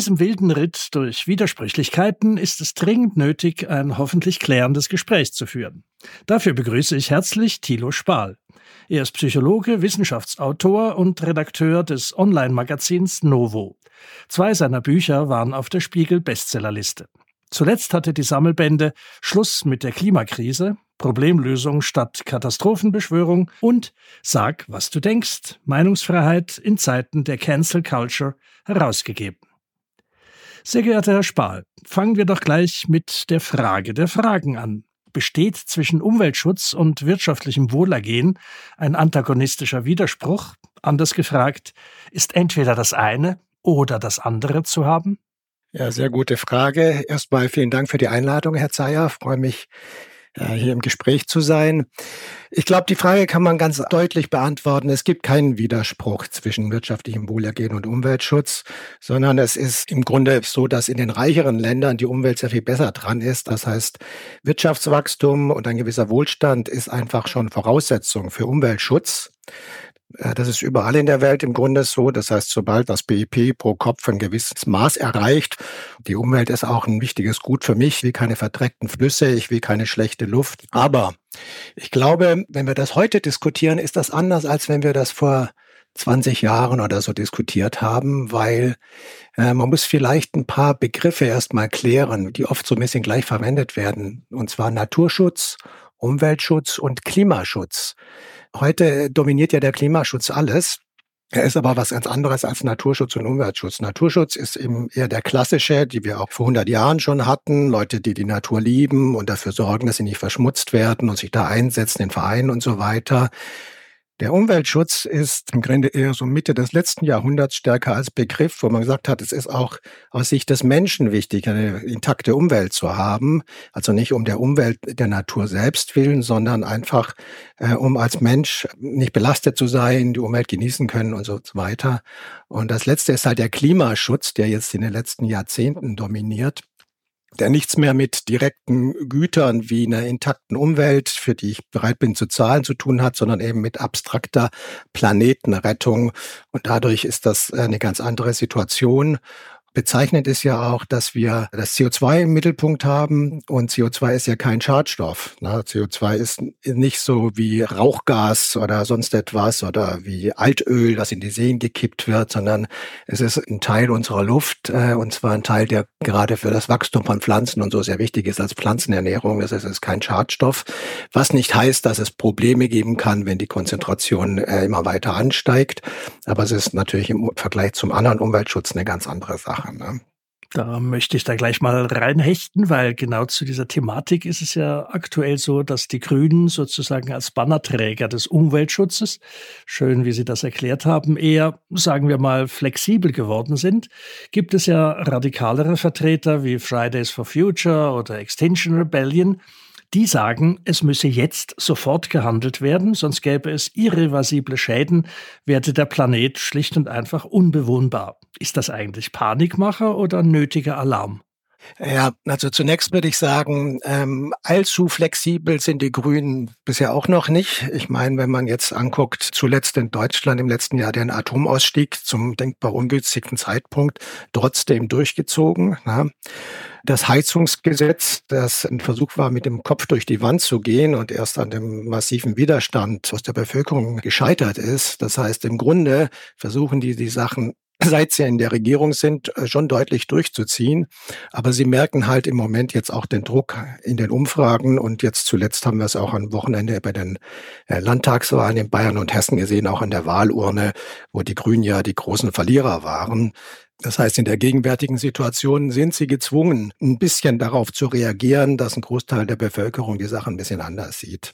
Diesem wilden Ritt durch Widersprüchlichkeiten ist es dringend nötig, ein hoffentlich klärendes Gespräch zu führen. Dafür begrüße ich herzlich Thilo Spahl. Er ist Psychologe, Wissenschaftsautor und Redakteur des Online-Magazins Novo. Zwei seiner Bücher waren auf der Spiegel-Bestsellerliste. Zuletzt hatte die Sammelbände Schluss mit der Klimakrise, Problemlösung statt Katastrophenbeschwörung und Sag, was du denkst, Meinungsfreiheit in Zeiten der Cancel Culture herausgegeben. Sehr geehrter Herr Spahl, fangen wir doch gleich mit der Frage der Fragen an. Besteht zwischen Umweltschutz und wirtschaftlichem Wohlergehen ein antagonistischer Widerspruch? Anders gefragt, ist entweder das eine oder das andere zu haben? Ja, sehr gute Frage. Erstmal vielen Dank für die Einladung, Herr Zeyer. Freue mich, hier im Gespräch zu sein. Ich glaube, die Frage kann man ganz deutlich beantworten. Es gibt keinen Widerspruch zwischen wirtschaftlichem Wohlergehen und Umweltschutz, sondern es ist im Grunde so, dass in den reicheren Ländern die Umwelt sehr viel besser dran ist. Das heißt, Wirtschaftswachstum und ein gewisser Wohlstand ist einfach schon Voraussetzung für Umweltschutz. Äh, das ist überall in der Welt im Grunde so. Das heißt, sobald das BIP pro Kopf ein gewisses Maß erreicht, die Umwelt ist auch ein wichtiges Gut für mich. Ich will keine verdreckten Flüsse, ich will keine schlechte Luft. Aber ich glaube, wenn wir das heute diskutieren, ist das anders, als wenn wir das vor 20 Jahren oder so diskutiert haben, weil äh, man muss vielleicht ein paar Begriffe erstmal klären, die oft so ein bisschen gleich verwendet werden. Und zwar Naturschutz, Umweltschutz und Klimaschutz. Heute dominiert ja der Klimaschutz alles. Er ist aber was ganz anderes als Naturschutz und Umweltschutz. Naturschutz ist eben eher der klassische, die wir auch vor 100 Jahren schon hatten. Leute, die die Natur lieben und dafür sorgen, dass sie nicht verschmutzt werden und sich da einsetzen in Vereinen und so weiter. Der Umweltschutz ist im Grunde eher so Mitte des letzten Jahrhunderts stärker als Begriff, wo man gesagt hat, es ist auch aus Sicht des Menschen wichtig, eine intakte Umwelt zu haben. Also nicht um der Umwelt, der Natur selbst willen, sondern einfach, äh, um als Mensch nicht belastet zu sein, die Umwelt genießen können und so weiter. Und das letzte ist halt der Klimaschutz, der jetzt in den letzten Jahrzehnten dominiert der nichts mehr mit direkten Gütern wie einer intakten Umwelt, für die ich bereit bin zu zahlen, zu tun hat, sondern eben mit abstrakter Planetenrettung. Und dadurch ist das eine ganz andere Situation. Bezeichnend ist ja auch, dass wir das CO2 im Mittelpunkt haben und CO2 ist ja kein Schadstoff. Ne? CO2 ist nicht so wie Rauchgas oder sonst etwas oder wie Altöl, das in die Seen gekippt wird, sondern es ist ein Teil unserer Luft äh, und zwar ein Teil, der gerade für das Wachstum von Pflanzen und so sehr wichtig ist als Pflanzenernährung. Das heißt, es ist kein Schadstoff, was nicht heißt, dass es Probleme geben kann, wenn die Konzentration äh, immer weiter ansteigt. Aber es ist natürlich im Vergleich zum anderen Umweltschutz eine ganz andere Sache machen. Ne? Da möchte ich da gleich mal reinhechten, weil genau zu dieser Thematik ist es ja aktuell so, dass die Grünen sozusagen als Bannerträger des Umweltschutzes, schön wie Sie das erklärt haben, eher, sagen wir mal, flexibel geworden sind. Gibt es ja radikalere Vertreter wie Fridays for Future oder Extinction Rebellion, Die sagen, es müsse jetzt sofort gehandelt werden, sonst gäbe es irreversible Schäden, werde der Planet schlicht und einfach unbewohnbar. Ist das eigentlich Panikmacher oder nötiger Alarm? Ja, also zunächst würde ich sagen, ähm, allzu flexibel sind die Grünen bisher auch noch nicht. Ich meine, wenn man jetzt anguckt, zuletzt in Deutschland im letzten Jahr den Atomausstieg zum denkbar ungünstigsten Zeitpunkt trotzdem durchgezogen. Na. Das Heizungsgesetz, das ein Versuch war, mit dem Kopf durch die Wand zu gehen und erst an dem massiven Widerstand aus der Bevölkerung gescheitert ist. Das heißt, im Grunde versuchen die die Sachen seit sie in der Regierung sind, äh, schon deutlich durchzuziehen. Aber sie merken halt im Moment jetzt auch den Druck in den Umfragen. Und jetzt zuletzt haben wir es auch am Wochenende bei den äh, Landtagswahlen in Bayern und Hessen gesehen, auch an der Wahlurne, wo die Grünen ja die großen Verlierer waren. Das heißt, in der gegenwärtigen Situation sind sie gezwungen, ein bisschen darauf zu reagieren, dass ein Großteil der Bevölkerung die Sache ein bisschen anders sieht.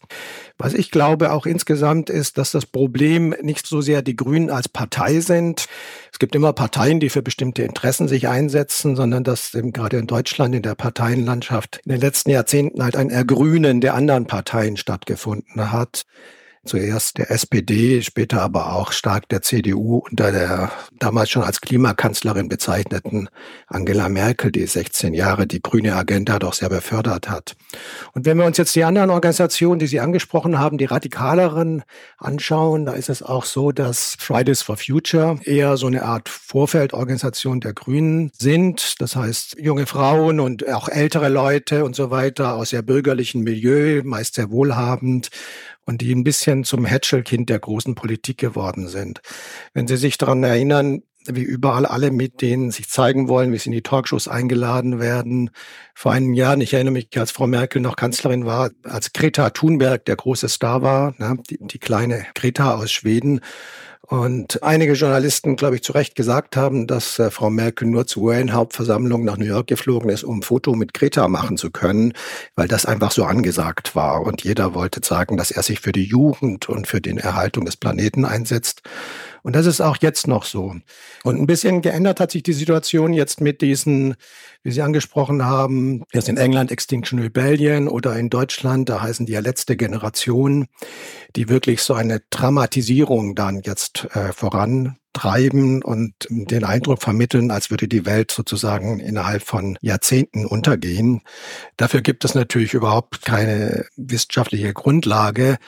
Was ich glaube auch insgesamt ist, dass das Problem nicht so sehr die Grünen als Partei sind. Es gibt immer Parteien, die für bestimmte Interessen sich einsetzen, sondern dass eben gerade in Deutschland in der Parteienlandschaft in den letzten Jahrzehnten halt ein Ergrünen der anderen Parteien stattgefunden hat zuerst der SPD, später aber auch stark der CDU unter der damals schon als Klimakanzlerin bezeichneten Angela Merkel, die 16 Jahre die grüne Agenda doch sehr befördert hat. Und wenn wir uns jetzt die anderen Organisationen, die Sie angesprochen haben, die radikaleren anschauen, da ist es auch so, dass Fridays for Future eher so eine Art Vorfeldorganisation der Grünen sind. Das heißt, junge Frauen und auch ältere Leute und so weiter aus sehr bürgerlichen Milieu, meist sehr wohlhabend und die ein bisschen zum Hätschelkind der großen Politik geworden sind. Wenn Sie sich daran erinnern, wie überall alle mit denen sich zeigen wollen, wie sie in die Talkshows eingeladen werden. Vor einigen Jahren, ich erinnere mich, als Frau Merkel noch Kanzlerin war, als Greta Thunberg der große Star war, ne, die, die kleine Greta aus Schweden. Und einige Journalisten, glaube ich, zu Recht gesagt haben, dass äh, Frau Merkel nur zur UN-Hauptversammlung nach New York geflogen ist, um ein Foto mit Greta machen zu können, weil das einfach so angesagt war. Und jeder wollte sagen, dass er sich für die Jugend und für den Erhaltung des Planeten einsetzt. Und das ist auch jetzt noch so. Und ein bisschen geändert hat sich die Situation jetzt mit diesen, wie Sie angesprochen haben, jetzt in England Extinction Rebellion oder in Deutschland, da heißen die ja letzte Generation, die wirklich so eine Dramatisierung dann jetzt äh, vorantreiben und den Eindruck vermitteln, als würde die Welt sozusagen innerhalb von Jahrzehnten untergehen. Dafür gibt es natürlich überhaupt keine wissenschaftliche Grundlage.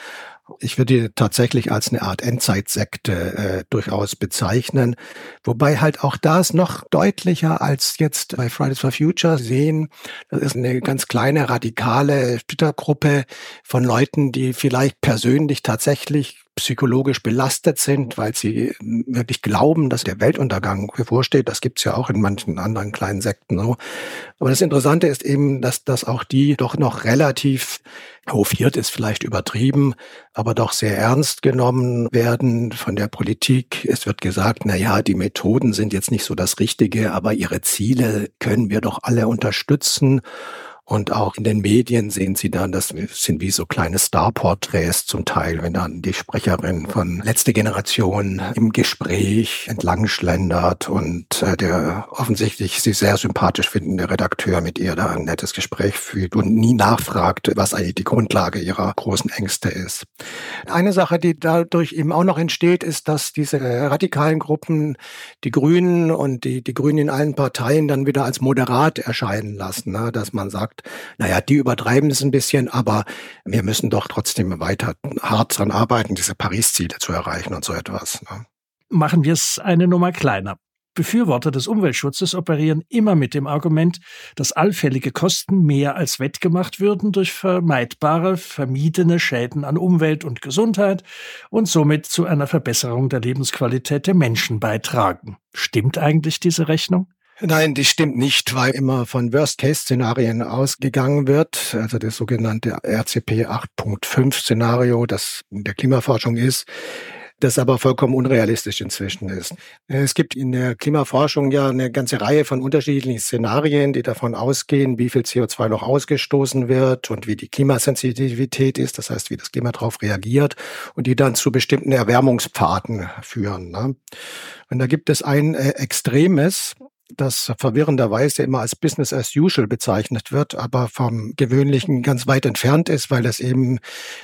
Ich würde die tatsächlich als eine Art Endzeitsekte äh, durchaus bezeichnen. Wobei halt auch das noch deutlicher als jetzt bei Fridays for Future sehen. Das ist eine ganz kleine radikale Twitter-Gruppe von Leuten, die vielleicht persönlich tatsächlich psychologisch belastet sind, weil sie wirklich glauben, dass der Weltuntergang bevorsteht. Das gibt's ja auch in manchen anderen kleinen Sekten so. Aber das Interessante ist eben, dass, dass auch die doch noch relativ hofiert ist vielleicht übertrieben, aber doch sehr ernst genommen werden von der Politik. Es wird gesagt, na ja, die Methoden sind jetzt nicht so das Richtige, aber ihre Ziele können wir doch alle unterstützen. Und auch in den Medien sehen Sie dann, das sind wie so kleine Star-Porträts zum Teil, wenn dann die Sprecherin von letzte Generation im Gespräch entlang schlendert und äh, der offensichtlich sie sehr sympathisch findende Redakteur mit ihr da ein nettes Gespräch führt und nie nachfragt, was eigentlich die Grundlage ihrer großen Ängste ist. Eine Sache, die dadurch eben auch noch entsteht, ist, dass diese radikalen Gruppen die Grünen und die, die Grünen in allen Parteien dann wieder als moderat erscheinen lassen, ne? dass man sagt, sagt, naja, die übertreiben es ein bisschen, aber wir müssen doch trotzdem weiter hart dran arbeiten, diese Paris-Ziele zu erreichen und so etwas. Ne? Machen wir es eine Nummer kleiner. Befürworter des Umweltschutzes operieren immer mit dem Argument, dass allfällige Kosten mehr als wettgemacht würden durch vermeidbare, vermiedene Schäden an Umwelt und Gesundheit und somit zu einer Verbesserung der Lebensqualität der Menschen beitragen. Stimmt eigentlich diese Rechnung? Nein, die stimmt nicht, weil immer von Worst-Case-Szenarien ausgegangen wird. Also das sogenannte RCP 8.5-Szenario, das in der Klimaforschung ist, das aber vollkommen unrealistisch inzwischen ist. Es gibt in der Klimaforschung ja eine ganze Reihe von unterschiedlichen Szenarien, die davon ausgehen, wie viel CO2 noch ausgestoßen wird und wie die Klimasensitivität ist, das heißt, wie das Klima darauf reagiert und die dann zu bestimmten Erwärmungspfaden führen. Ne? Und da gibt es ein äh, extremes, das verwirrenderweise immer als Business as usual bezeichnet wird, aber vom Gewöhnlichen ganz weit entfernt ist, weil es eben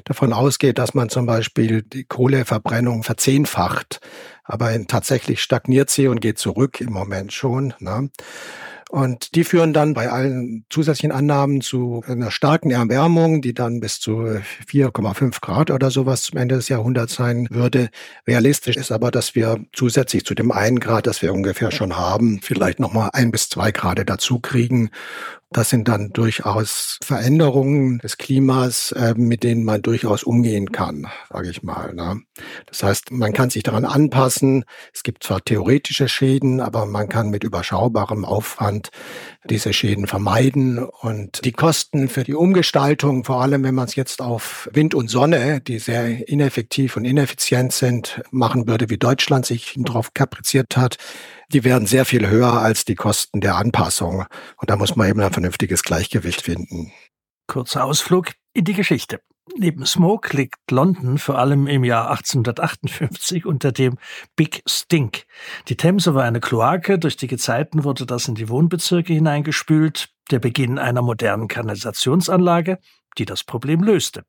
davon ausgeht, dass man zum Beispiel die Kohleverbrennung verzehnfacht. Aber tatsächlich stagniert sie und geht zurück im Moment schon. Ne? Und die führen dann bei allen zusätzlichen Annahmen zu einer starken Erwärmung, die dann bis zu 4,5 Grad oder sowas zum Ende des Jahrhunderts sein würde. Realistisch ist aber, dass wir zusätzlich zu dem einen Grad, das wir ungefähr schon haben, vielleicht nochmal ein bis zwei Grad dazu kriegen. Das sind dann durchaus Veränderungen des Klimas, äh, mit denen man durchaus umgehen kann, sage ich mal. Ne? Das heißt, man kann sich daran anpassen. Es gibt zwar theoretische Schäden, aber man kann mit überschaubarem Aufwand diese Schäden vermeiden. Und die Kosten für die Umgestaltung, vor allem wenn man es jetzt auf Wind und Sonne, die sehr ineffektiv und ineffizient sind, machen würde, wie Deutschland sich darauf kapriziert hat, die werden sehr viel höher als die Kosten der Anpassung. Und da muss man eben ein vernünftiges Gleichgewicht finden. Kurzer Ausflug in die Geschichte. Neben Smoke liegt London vor allem im Jahr 1858 unter dem Big Stink. Die Themse war eine Kloake, durch die Gezeiten wurde das in die Wohnbezirke hineingespült. Der Beginn einer modernen Kanalisationsanlage, die das Problem löste.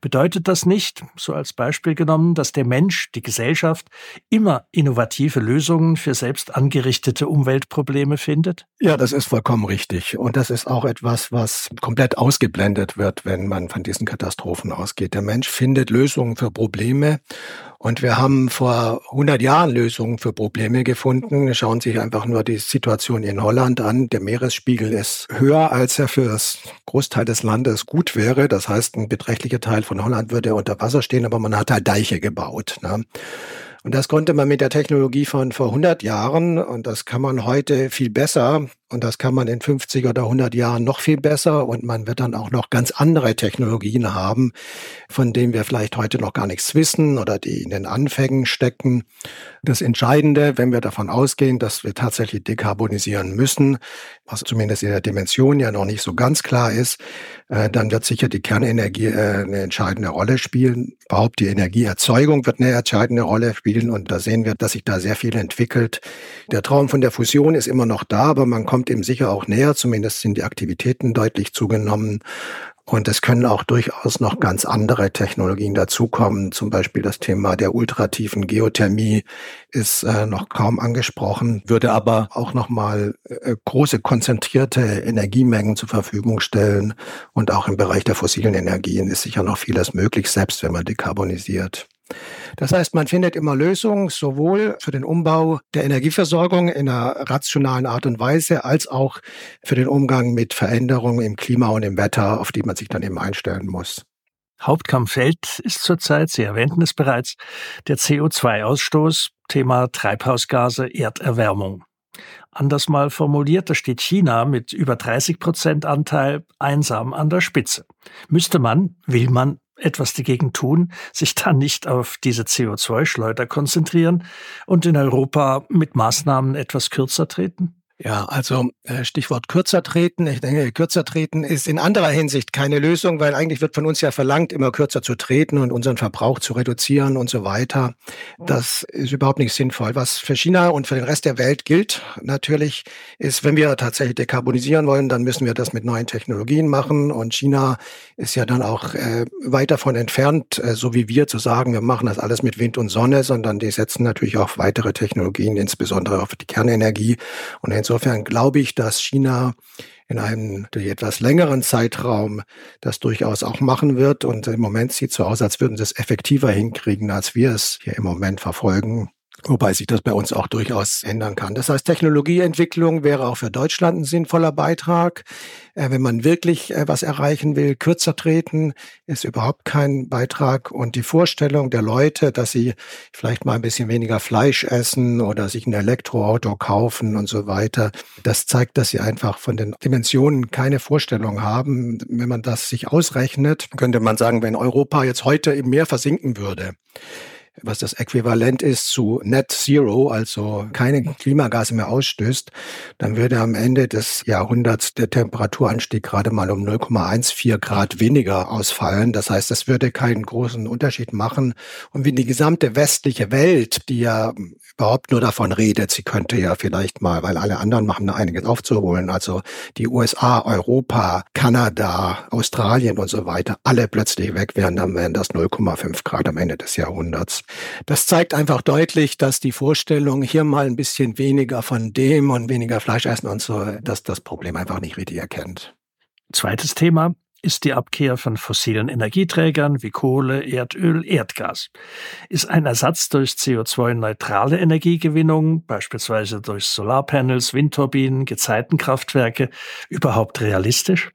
Bedeutet das nicht, so als Beispiel genommen, dass der Mensch, die Gesellschaft immer innovative Lösungen für selbst angerichtete Umweltprobleme findet? Ja, das ist vollkommen richtig. Und das ist auch etwas, was komplett ausgeblendet wird, wenn man von diesen Katastrophen ausgeht. Der Mensch findet Lösungen für Probleme und wir haben vor 100 Jahren Lösungen für Probleme gefunden. Schauen Sie sich einfach nur die Situation in Holland an. Der Meeresspiegel ist höher, als er für das Großteil des Landes gut wäre. Das heißt, ein beträchtlicher Teil von Holland würde unter Wasser stehen, aber man hat halt Deiche gebaut. Ne? Und das konnte man mit der Technologie von vor 100 Jahren und das kann man heute viel besser und das kann man in 50 oder 100 Jahren noch viel besser und man wird dann auch noch ganz andere Technologien haben, von denen wir vielleicht heute noch gar nichts wissen oder die in den Anfängen stecken. Das Entscheidende, wenn wir davon ausgehen, dass wir tatsächlich dekarbonisieren müssen, was zumindest in der Dimension ja noch nicht so ganz klar ist, äh, dann wird sicher die Kernenergie äh, eine entscheidende Rolle spielen. Überhaupt die Energieerzeugung wird eine entscheidende Rolle spielen und da sehen wir, dass sich da sehr viel entwickelt. Der Traum von der Fusion ist immer noch da, aber man kommt ihm sicher auch näher. Zumindest sind die Aktivitäten deutlich zugenommen. Und es können auch durchaus noch ganz andere Technologien dazukommen. Zum Beispiel das Thema der ultratiefen Geothermie ist äh, noch kaum angesprochen, würde aber auch nochmal äh, große konzentrierte Energiemengen zur Verfügung stellen. Und auch im Bereich der fossilen Energien ist sicher noch vieles möglich, selbst wenn man dekarbonisiert. Das heißt, man findet immer Lösungen sowohl für den Umbau der Energieversorgung in einer rationalen Art und Weise als auch für den Umgang mit Veränderungen im Klima und im Wetter, auf die man sich dann eben einstellen muss. Hauptkampffeld ist zurzeit, Sie erwähnten es bereits, der CO2-Ausstoß, Thema Treibhausgase, Erderwärmung. Anders mal formuliert, da steht China mit über 30 Prozent Anteil einsam an der Spitze. Müsste man, will man etwas dagegen tun, sich dann nicht auf diese CO2-Schleuder konzentrieren und in Europa mit Maßnahmen etwas kürzer treten? Ja, also äh, Stichwort kürzer treten. Ich denke, kürzer treten ist in anderer Hinsicht keine Lösung, weil eigentlich wird von uns ja verlangt, immer kürzer zu treten und unseren Verbrauch zu reduzieren und so weiter. Das ist überhaupt nicht sinnvoll. Was für China und für den Rest der Welt gilt, natürlich, ist, wenn wir tatsächlich dekarbonisieren wollen, dann müssen wir das mit neuen Technologien machen. Und China ist ja dann auch äh, weit davon entfernt, äh, so wie wir zu sagen, wir machen das alles mit Wind und Sonne, sondern die setzen natürlich auch weitere Technologien, insbesondere auf die Kernenergie. Und Insofern glaube ich, dass China in einem durch etwas längeren Zeitraum das durchaus auch machen wird. Und im Moment sieht es so aus, als würden sie es effektiver hinkriegen, als wir es hier im Moment verfolgen. Wobei sich das bei uns auch durchaus ändern kann. Das heißt, Technologieentwicklung wäre auch für Deutschland ein sinnvoller Beitrag. Äh, wenn man wirklich äh, was erreichen will, kürzer treten, ist überhaupt kein Beitrag. Und die Vorstellung der Leute, dass sie vielleicht mal ein bisschen weniger Fleisch essen oder sich ein Elektroauto kaufen und so weiter, das zeigt, dass sie einfach von den Dimensionen keine Vorstellung haben. Wenn man das sich ausrechnet, könnte man sagen, wenn Europa jetzt heute im Meer versinken würde, was das Äquivalent ist zu Net Zero, also keine Klimagase mehr ausstößt, dann würde am Ende des Jahrhunderts der Temperaturanstieg gerade mal um 0,14 Grad weniger ausfallen. Das heißt, es würde keinen großen Unterschied machen. Und wie die gesamte westliche Welt, die ja überhaupt nur davon redet, sie könnte ja vielleicht mal, weil alle anderen machen da einiges aufzuholen, also die USA, Europa, Kanada, Australien und so weiter, alle plötzlich weg wären, dann wären das 0,5 Grad am Ende des Jahrhunderts. Das zeigt einfach deutlich, dass die Vorstellung, hier mal ein bisschen weniger von dem und weniger Fleisch essen und so, dass das Problem einfach nicht richtig erkennt. Zweites Thema ist die Abkehr von fossilen Energieträgern wie Kohle, Erdöl, Erdgas. Ist ein Ersatz durch CO2-neutrale Energiegewinnung, beispielsweise durch Solarpanels, Windturbinen, Gezeitenkraftwerke, überhaupt realistisch?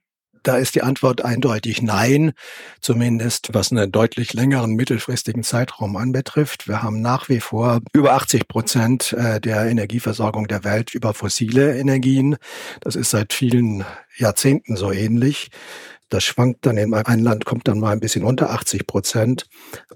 Da ist die Antwort eindeutig nein, zumindest was einen deutlich längeren mittelfristigen Zeitraum anbetrifft. Wir haben nach wie vor über 80 Prozent äh, der Energieversorgung der Welt über fossile Energien. Das ist seit vielen Jahrzehnten so ähnlich. Das schwankt dann in ein Land, kommt dann mal ein bisschen unter 80 Prozent.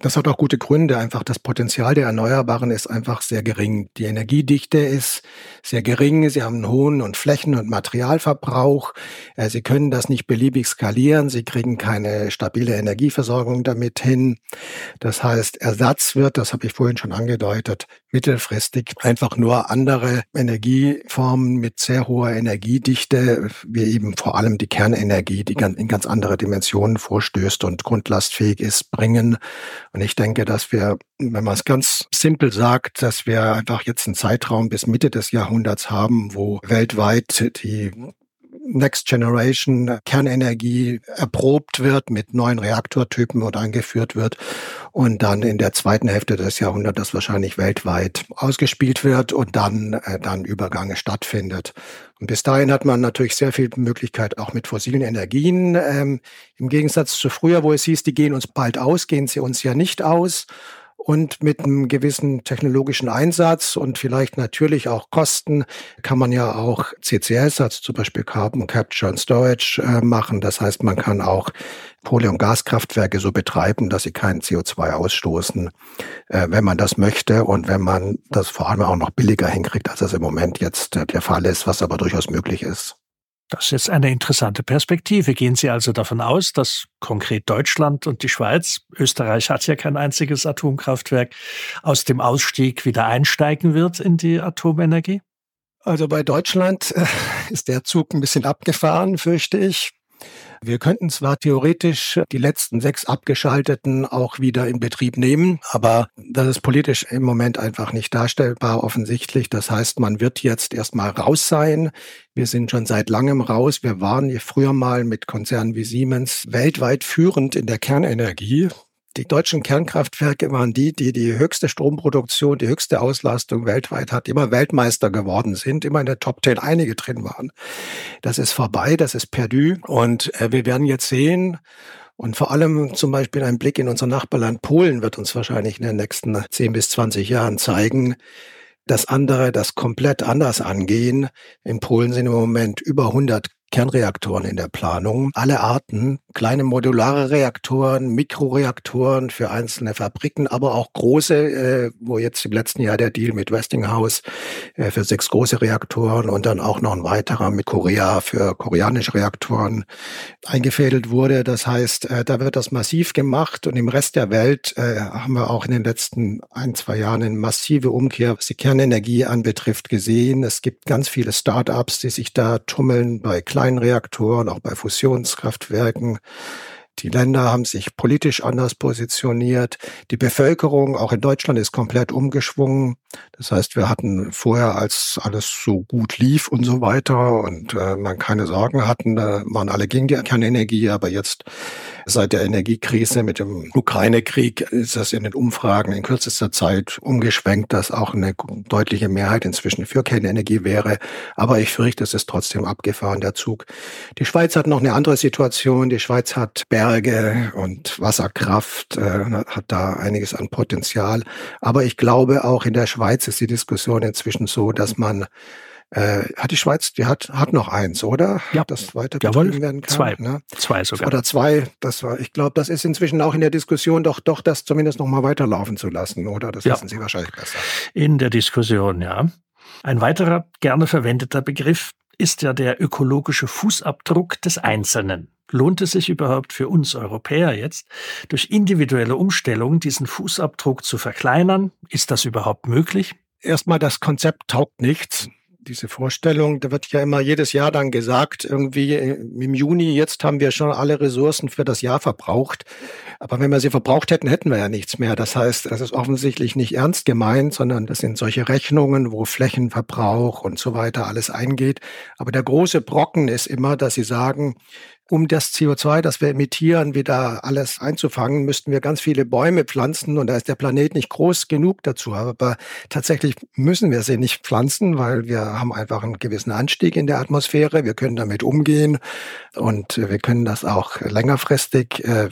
Das hat auch gute Gründe. Einfach das Potenzial der Erneuerbaren ist einfach sehr gering. Die Energiedichte ist sehr gering. Sie haben einen hohen und Flächen- und Materialverbrauch. Äh, sie können das nicht beliebig skalieren. Sie kriegen keine stabile Energieversorgung damit hin. Das heißt, Ersatz wird, das habe ich vorhin schon angedeutet, mittelfristig einfach nur andere Energieformen mit sehr hoher Energiedichte, wie eben vor allem die Kernenergie, die in ganz andere Dimensionen vorstößt und grundlastfähig ist, bringen. Und ich denke, dass wir, wenn man es ganz simpel sagt, dass wir einfach jetzt einen Zeitraum bis Mitte des Jahrhunderts haben, wo weltweit die Next Generation Kernenergie erprobt wird, mit neuen Reaktortypen oder eingeführt wird und dann in der zweiten Hälfte des Jahrhunderts wahrscheinlich weltweit ausgespielt wird und dann, äh, dann Übergange stattfindet. Und bis dahin hat man natürlich sehr viel Möglichkeit auch mit fossilen Energien. Ähm, Im Gegensatz zu früher, wo es hieß, die gehen uns bald aus, gehen sie uns ja nicht aus und mit einem gewissen technologischen Einsatz und vielleicht natürlich auch Kosten kann man ja auch CCS, also zum Beispiel Carbon Capture and Storage äh, machen. Das heißt, man kann auch Kohle- und Gaskraftwerke so betreiben, dass sie kein CO2 ausstoßen, äh, wenn man das möchte und wenn man das vor allem auch noch billiger hinkriegt, als das im Moment jetzt äh, der Fall ist, was aber durchaus möglich ist. Das ist jetzt eine interessante Perspektive. Gehen Sie also davon aus, dass konkret Deutschland und die Schweiz, Österreich hat ja kein einziges Atomkraftwerk, aus dem Ausstieg wieder einsteigen wird in die Atomenergie? Also bei Deutschland äh, ist der Zug ein bisschen abgefahren, fürchte ich. Wir könnten zwar theoretisch die letzten sechs abgeschalteten auch wieder in Betrieb nehmen, aber das ist politisch im Moment einfach nicht darstellbar offensichtlich. Das heißt, man wird jetzt erstmal raus sein. Wir sind schon seit langem raus. Wir waren früher mal mit Konzernen wie Siemens weltweit führend in der Kernenergie. Die deutschen Kernkraftwerke waren die, die die höchste Stromproduktion, die höchste Auslastung weltweit hat, immer Weltmeister geworden sind, immer in der Top Ten einige drin waren. Das ist vorbei, das ist perdu. Und äh, wir werden jetzt sehen, und vor allem zum Beispiel ein Blick in unser Nachbarland Polen wird uns wahrscheinlich in den nächsten 10 bis 20 Jahren zeigen, dass andere das komplett anders angehen. In Polen sind im Moment über 100 Kernreaktoren in der Planung. Alle Arten, kleine modulare Reaktoren, Mikroreaktoren für einzelne Fabriken, aber auch große, äh, wo jetzt im letzten Jahr der Deal mit Westinghouse äh, für sechs große Reaktoren und dann auch noch ein weiterer mit Korea für koreanische Reaktoren eingefädelt wurde. Das heißt, äh, da wird das massiv gemacht und im Rest der Welt äh, haben wir auch in den letzten ein, zwei Jahren eine massive Umkehr, was die Kernenergie anbetrifft, gesehen. Es gibt ganz viele Start-ups, die sich da tummeln bei kleinen Reaktoren, auch bei Fusionskraftwerken. Die Länder haben sich politisch anders positioniert. Die Bevölkerung, auch in Deutschland, ist komplett umgeschwungen. Das heißt, wir hatten vorher, als alles so gut lief und so weiter und äh, man keine Sorgen hatten, da waren alle gegen die Kernenergie, aber jetzt Seit der Energiekrise mit dem Ukraine-Krieg ist das in den Umfragen in kürzester Zeit umgeschwenkt, dass auch eine deutliche Mehrheit inzwischen für Kernenergie wäre. Aber ich fürchte, es ist trotzdem abgefahren, der Zug. Die Schweiz hat noch eine andere Situation. Die Schweiz hat Berge und Wasserkraft, äh, hat da einiges an Potenzial. Aber ich glaube, auch in der Schweiz ist die Diskussion inzwischen so, dass man Äh, hat die Schweiz, die hat, hat noch eins, oder? Ja. Das weiter Jawohl. werden kann. Zwei. Ne? Zwei sogar. Oder zwei. Das war, ich glaube, das ist inzwischen auch in der Diskussion doch, doch das zumindest noch mal weiterlaufen zu lassen, oder? Das Ja. wissen Sie wahrscheinlich besser. in der Diskussion, ja. Ein weiterer gerne verwendeter Begriff ist ja der ökologische Fußabdruck des Einzelnen. Lohnt es sich überhaupt für uns Europäer jetzt, durch individuelle Umstellungen diesen Fußabdruck zu verkleinern? Ist das überhaupt möglich? Erstmal, das Konzept taugt nichts. Diese Vorstellung, da wird ja immer jedes Jahr dann gesagt, irgendwie äh, im Juni, jetzt haben wir schon alle Ressourcen für das Jahr verbraucht. Aber wenn wir sie verbraucht hätten, hätten wir ja nichts mehr. Das heißt, das ist offensichtlich nicht ernst gemeint, sondern das sind solche Rechnungen, wo Flächenverbrauch und so weiter alles eingeht. Aber der große Brocken ist immer, dass sie sagen, um das CO2, das wir emittieren, wieder alles einzufangen, müssten wir ganz viele Bäume pflanzen und da ist der Planet nicht groß genug dazu. Aber tatsächlich müssen wir sie nicht pflanzen, weil wir haben einfach einen gewissen Anstieg in der Atmosphäre. Wir können damit umgehen und wir können das auch längerfristig äh,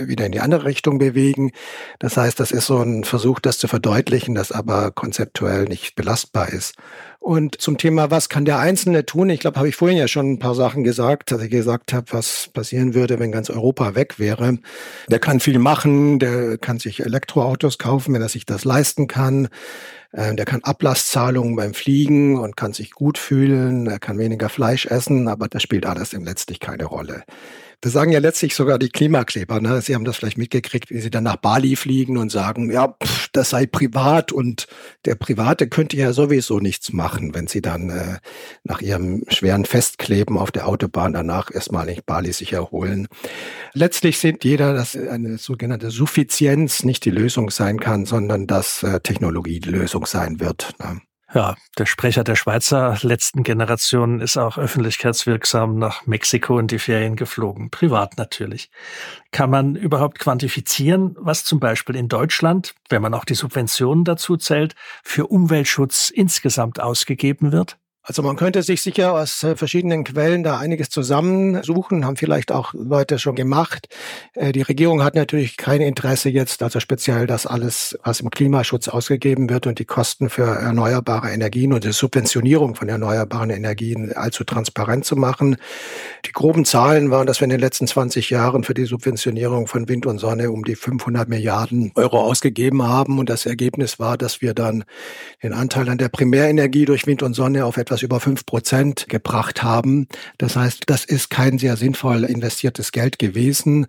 wieder in die andere Richtung bewegen. Das heißt, das ist so ein Versuch, das zu verdeutlichen, das aber konzeptuell nicht belastbar ist. Und zum Thema, was kann der Einzelne tun? Ich glaube, habe ich vorhin ja schon ein paar Sachen gesagt, dass ich gesagt habe, was passieren würde, wenn ganz Europa weg wäre. Der kann viel machen, der kann sich Elektroautos kaufen, wenn er sich das leisten kann. Äh, Der kann Ablasszahlungen beim Fliegen und kann sich gut fühlen. Er kann weniger Fleisch essen, aber das spielt alles letztlich keine Rolle. Das sagen ja letztlich sogar die Klimakleber. Ne? Sie haben das vielleicht mitgekriegt, wie sie dann nach Bali fliegen und sagen, ja, pff, das sei privat und der Private könnte ja sowieso nichts machen, wenn sie dann äh, nach ihrem schweren Festkleben auf der Autobahn danach erstmal nicht Bali sich erholen. Letztlich sieht jeder, dass eine sogenannte Suffizienz nicht die Lösung sein kann, sondern dass äh, Technologie die Lösung sein wird. Ne? Ja, der Sprecher der Schweizer letzten Generation ist auch öffentlichkeitswirksam nach Mexiko in die Ferien geflogen. Privat natürlich. Kann man überhaupt quantifizieren, was zum Beispiel in Deutschland, wenn man auch die Subventionen dazu zählt, für Umweltschutz insgesamt ausgegeben wird? Also man könnte sich sicher aus äh, verschiedenen Quellen da einiges zusammensuchen, haben vielleicht auch Leute schon gemacht. Äh, Die Regierung hat natürlich kein Interesse jetzt, also speziell das alles, was im Klimaschutz ausgegeben wird und die Kosten für erneuerbare Energien und die Subventionierung von erneuerbaren Energien allzu transparent zu machen. Die groben Zahlen waren, dass wir in den letzten 20 Jahren für die Subventionierung von Wind und Sonne um die 500 Milliarden Euro ausgegeben haben und das Ergebnis war, dass wir dann den Anteil an der Primärenergie durch Wind und Sonne auf etwas über fünf Prozent gebracht haben. Das heißt, das ist kein sehr sinnvoll investiertes Geld gewesen.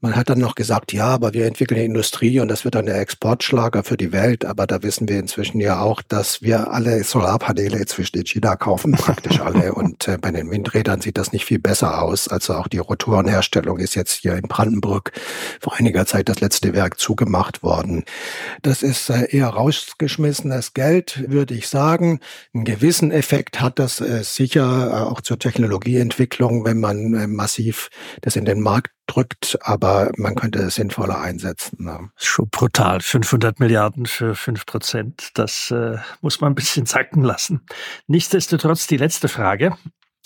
Man hat dann noch gesagt, ja, aber wir entwickeln eine Industrie und das wird dann der Exportschlager für die Welt. Aber da wissen wir inzwischen ja auch, dass wir alle Solarpaneele inzwischen in China kaufen, praktisch alle. Und äh, bei den Windrädern sieht das nicht viel besser aus. Also auch die Rotorenherstellung ist jetzt hier in Brandenburg vor einiger Zeit das letzte Werk zugemacht worden. Das ist äh, eher rausgeschmissenes Geld, würde ich sagen. Einen gewissen Effekt hat das äh, sicher äh, auch zur Technologieentwicklung, wenn man äh, massiv das in den Markt drückt, aber man könnte es sinnvoller einsetzen. Ne? Schon brutal. 500 Milliarden für 5 Prozent. Das äh, muss man ein bisschen sacken lassen. Nichtsdestotrotz die letzte Frage.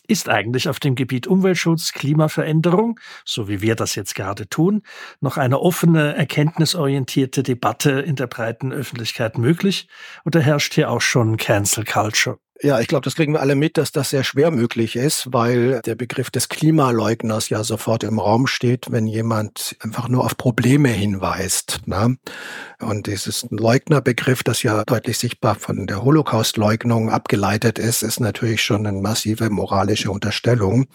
Ist eigentlich auf dem Gebiet Umweltschutz, Klimaveränderung, so wie wir das jetzt gerade tun, noch eine offene, erkenntnisorientierte Debatte in der breiten Öffentlichkeit möglich? Oder herrscht hier auch schon Cancel Culture? Ja, ich glaube, das kriegen wir alle mit, dass das sehr schwer möglich ist, weil der Begriff des Klimaleugners ja sofort im Raum steht, wenn jemand einfach nur auf Probleme hinweist. Ne? Und dieses Leugnerbegriff, das ja deutlich sichtbar von der Holocaust-Leugnung abgeleitet ist, ist natürlich schon eine massive moralische Unterstellung.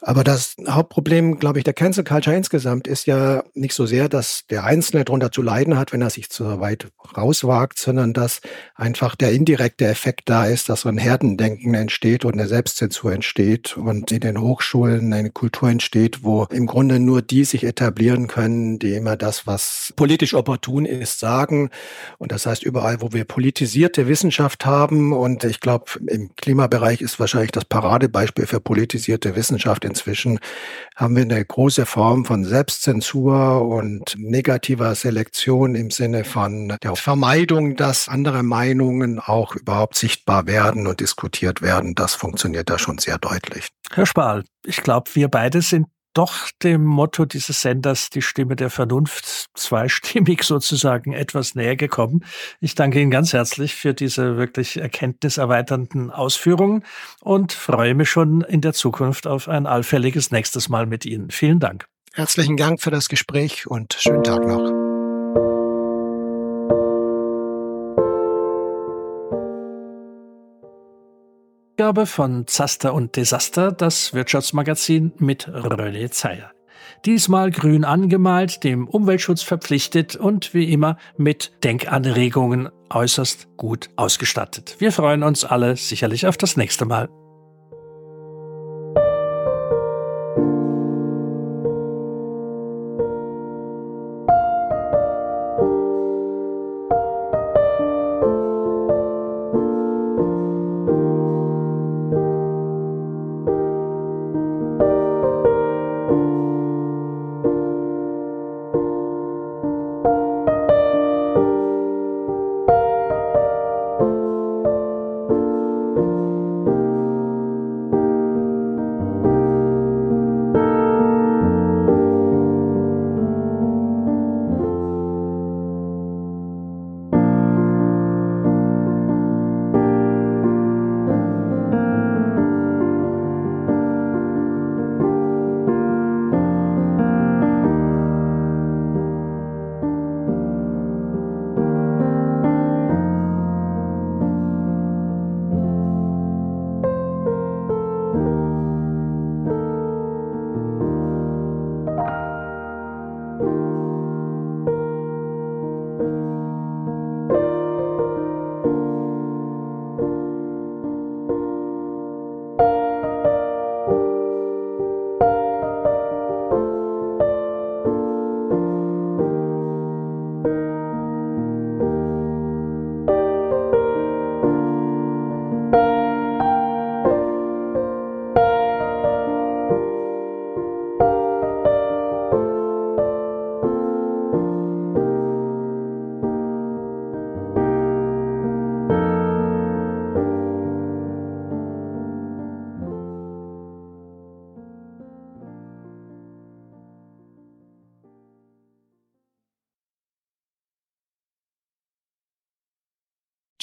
Aber das Hauptproblem, glaube ich, der Cancel Culture insgesamt ist ja nicht so sehr, dass der Einzelne darunter zu leiden hat, wenn er sich zu weit rauswagt, sondern dass einfach der indirekte Effekt da ist, dass so ein Herdendenken entsteht und eine Selbstzensur entsteht und in den Hochschulen eine Kultur entsteht, wo im Grunde nur die sich etablieren können, die immer das, was politisch opportun ist, sagen. Und das heißt, überall, wo wir politisierte Wissenschaft haben, und ich glaube, im Klimabereich ist wahrscheinlich das Paradebeispiel für politisierte Wissenschaft inzwischen, haben wir eine große Form von Selbstzensur und negativer Selektion im Sinne von der Vermeidung, dass andere Meinungen auch überhaupt sichtbar werden und diskutiert werden. Das funktioniert da schon sehr deutlich. Herr Spahl, ich glaube, wir beide sind doch dem Motto dieses Senders, die Stimme der Vernunft, zweistimmig sozusagen etwas näher gekommen. Ich danke Ihnen ganz herzlich für diese wirklich erkenntniserweiternden Ausführungen und freue mich schon in der Zukunft auf ein allfälliges nächstes Mal mit Ihnen. Vielen Dank. Herzlichen Dank für das Gespräch und schönen Tag noch. Ausgabe von Zaster und Desaster, das Wirtschaftsmagazin mit René Zeyer. Diesmal grün angemalt, dem Umweltschutz verpflichtet und wie immer mit Denkanregungen äußerst gut ausgestattet. Wir freuen uns alle sicherlich auf das nächste Mal.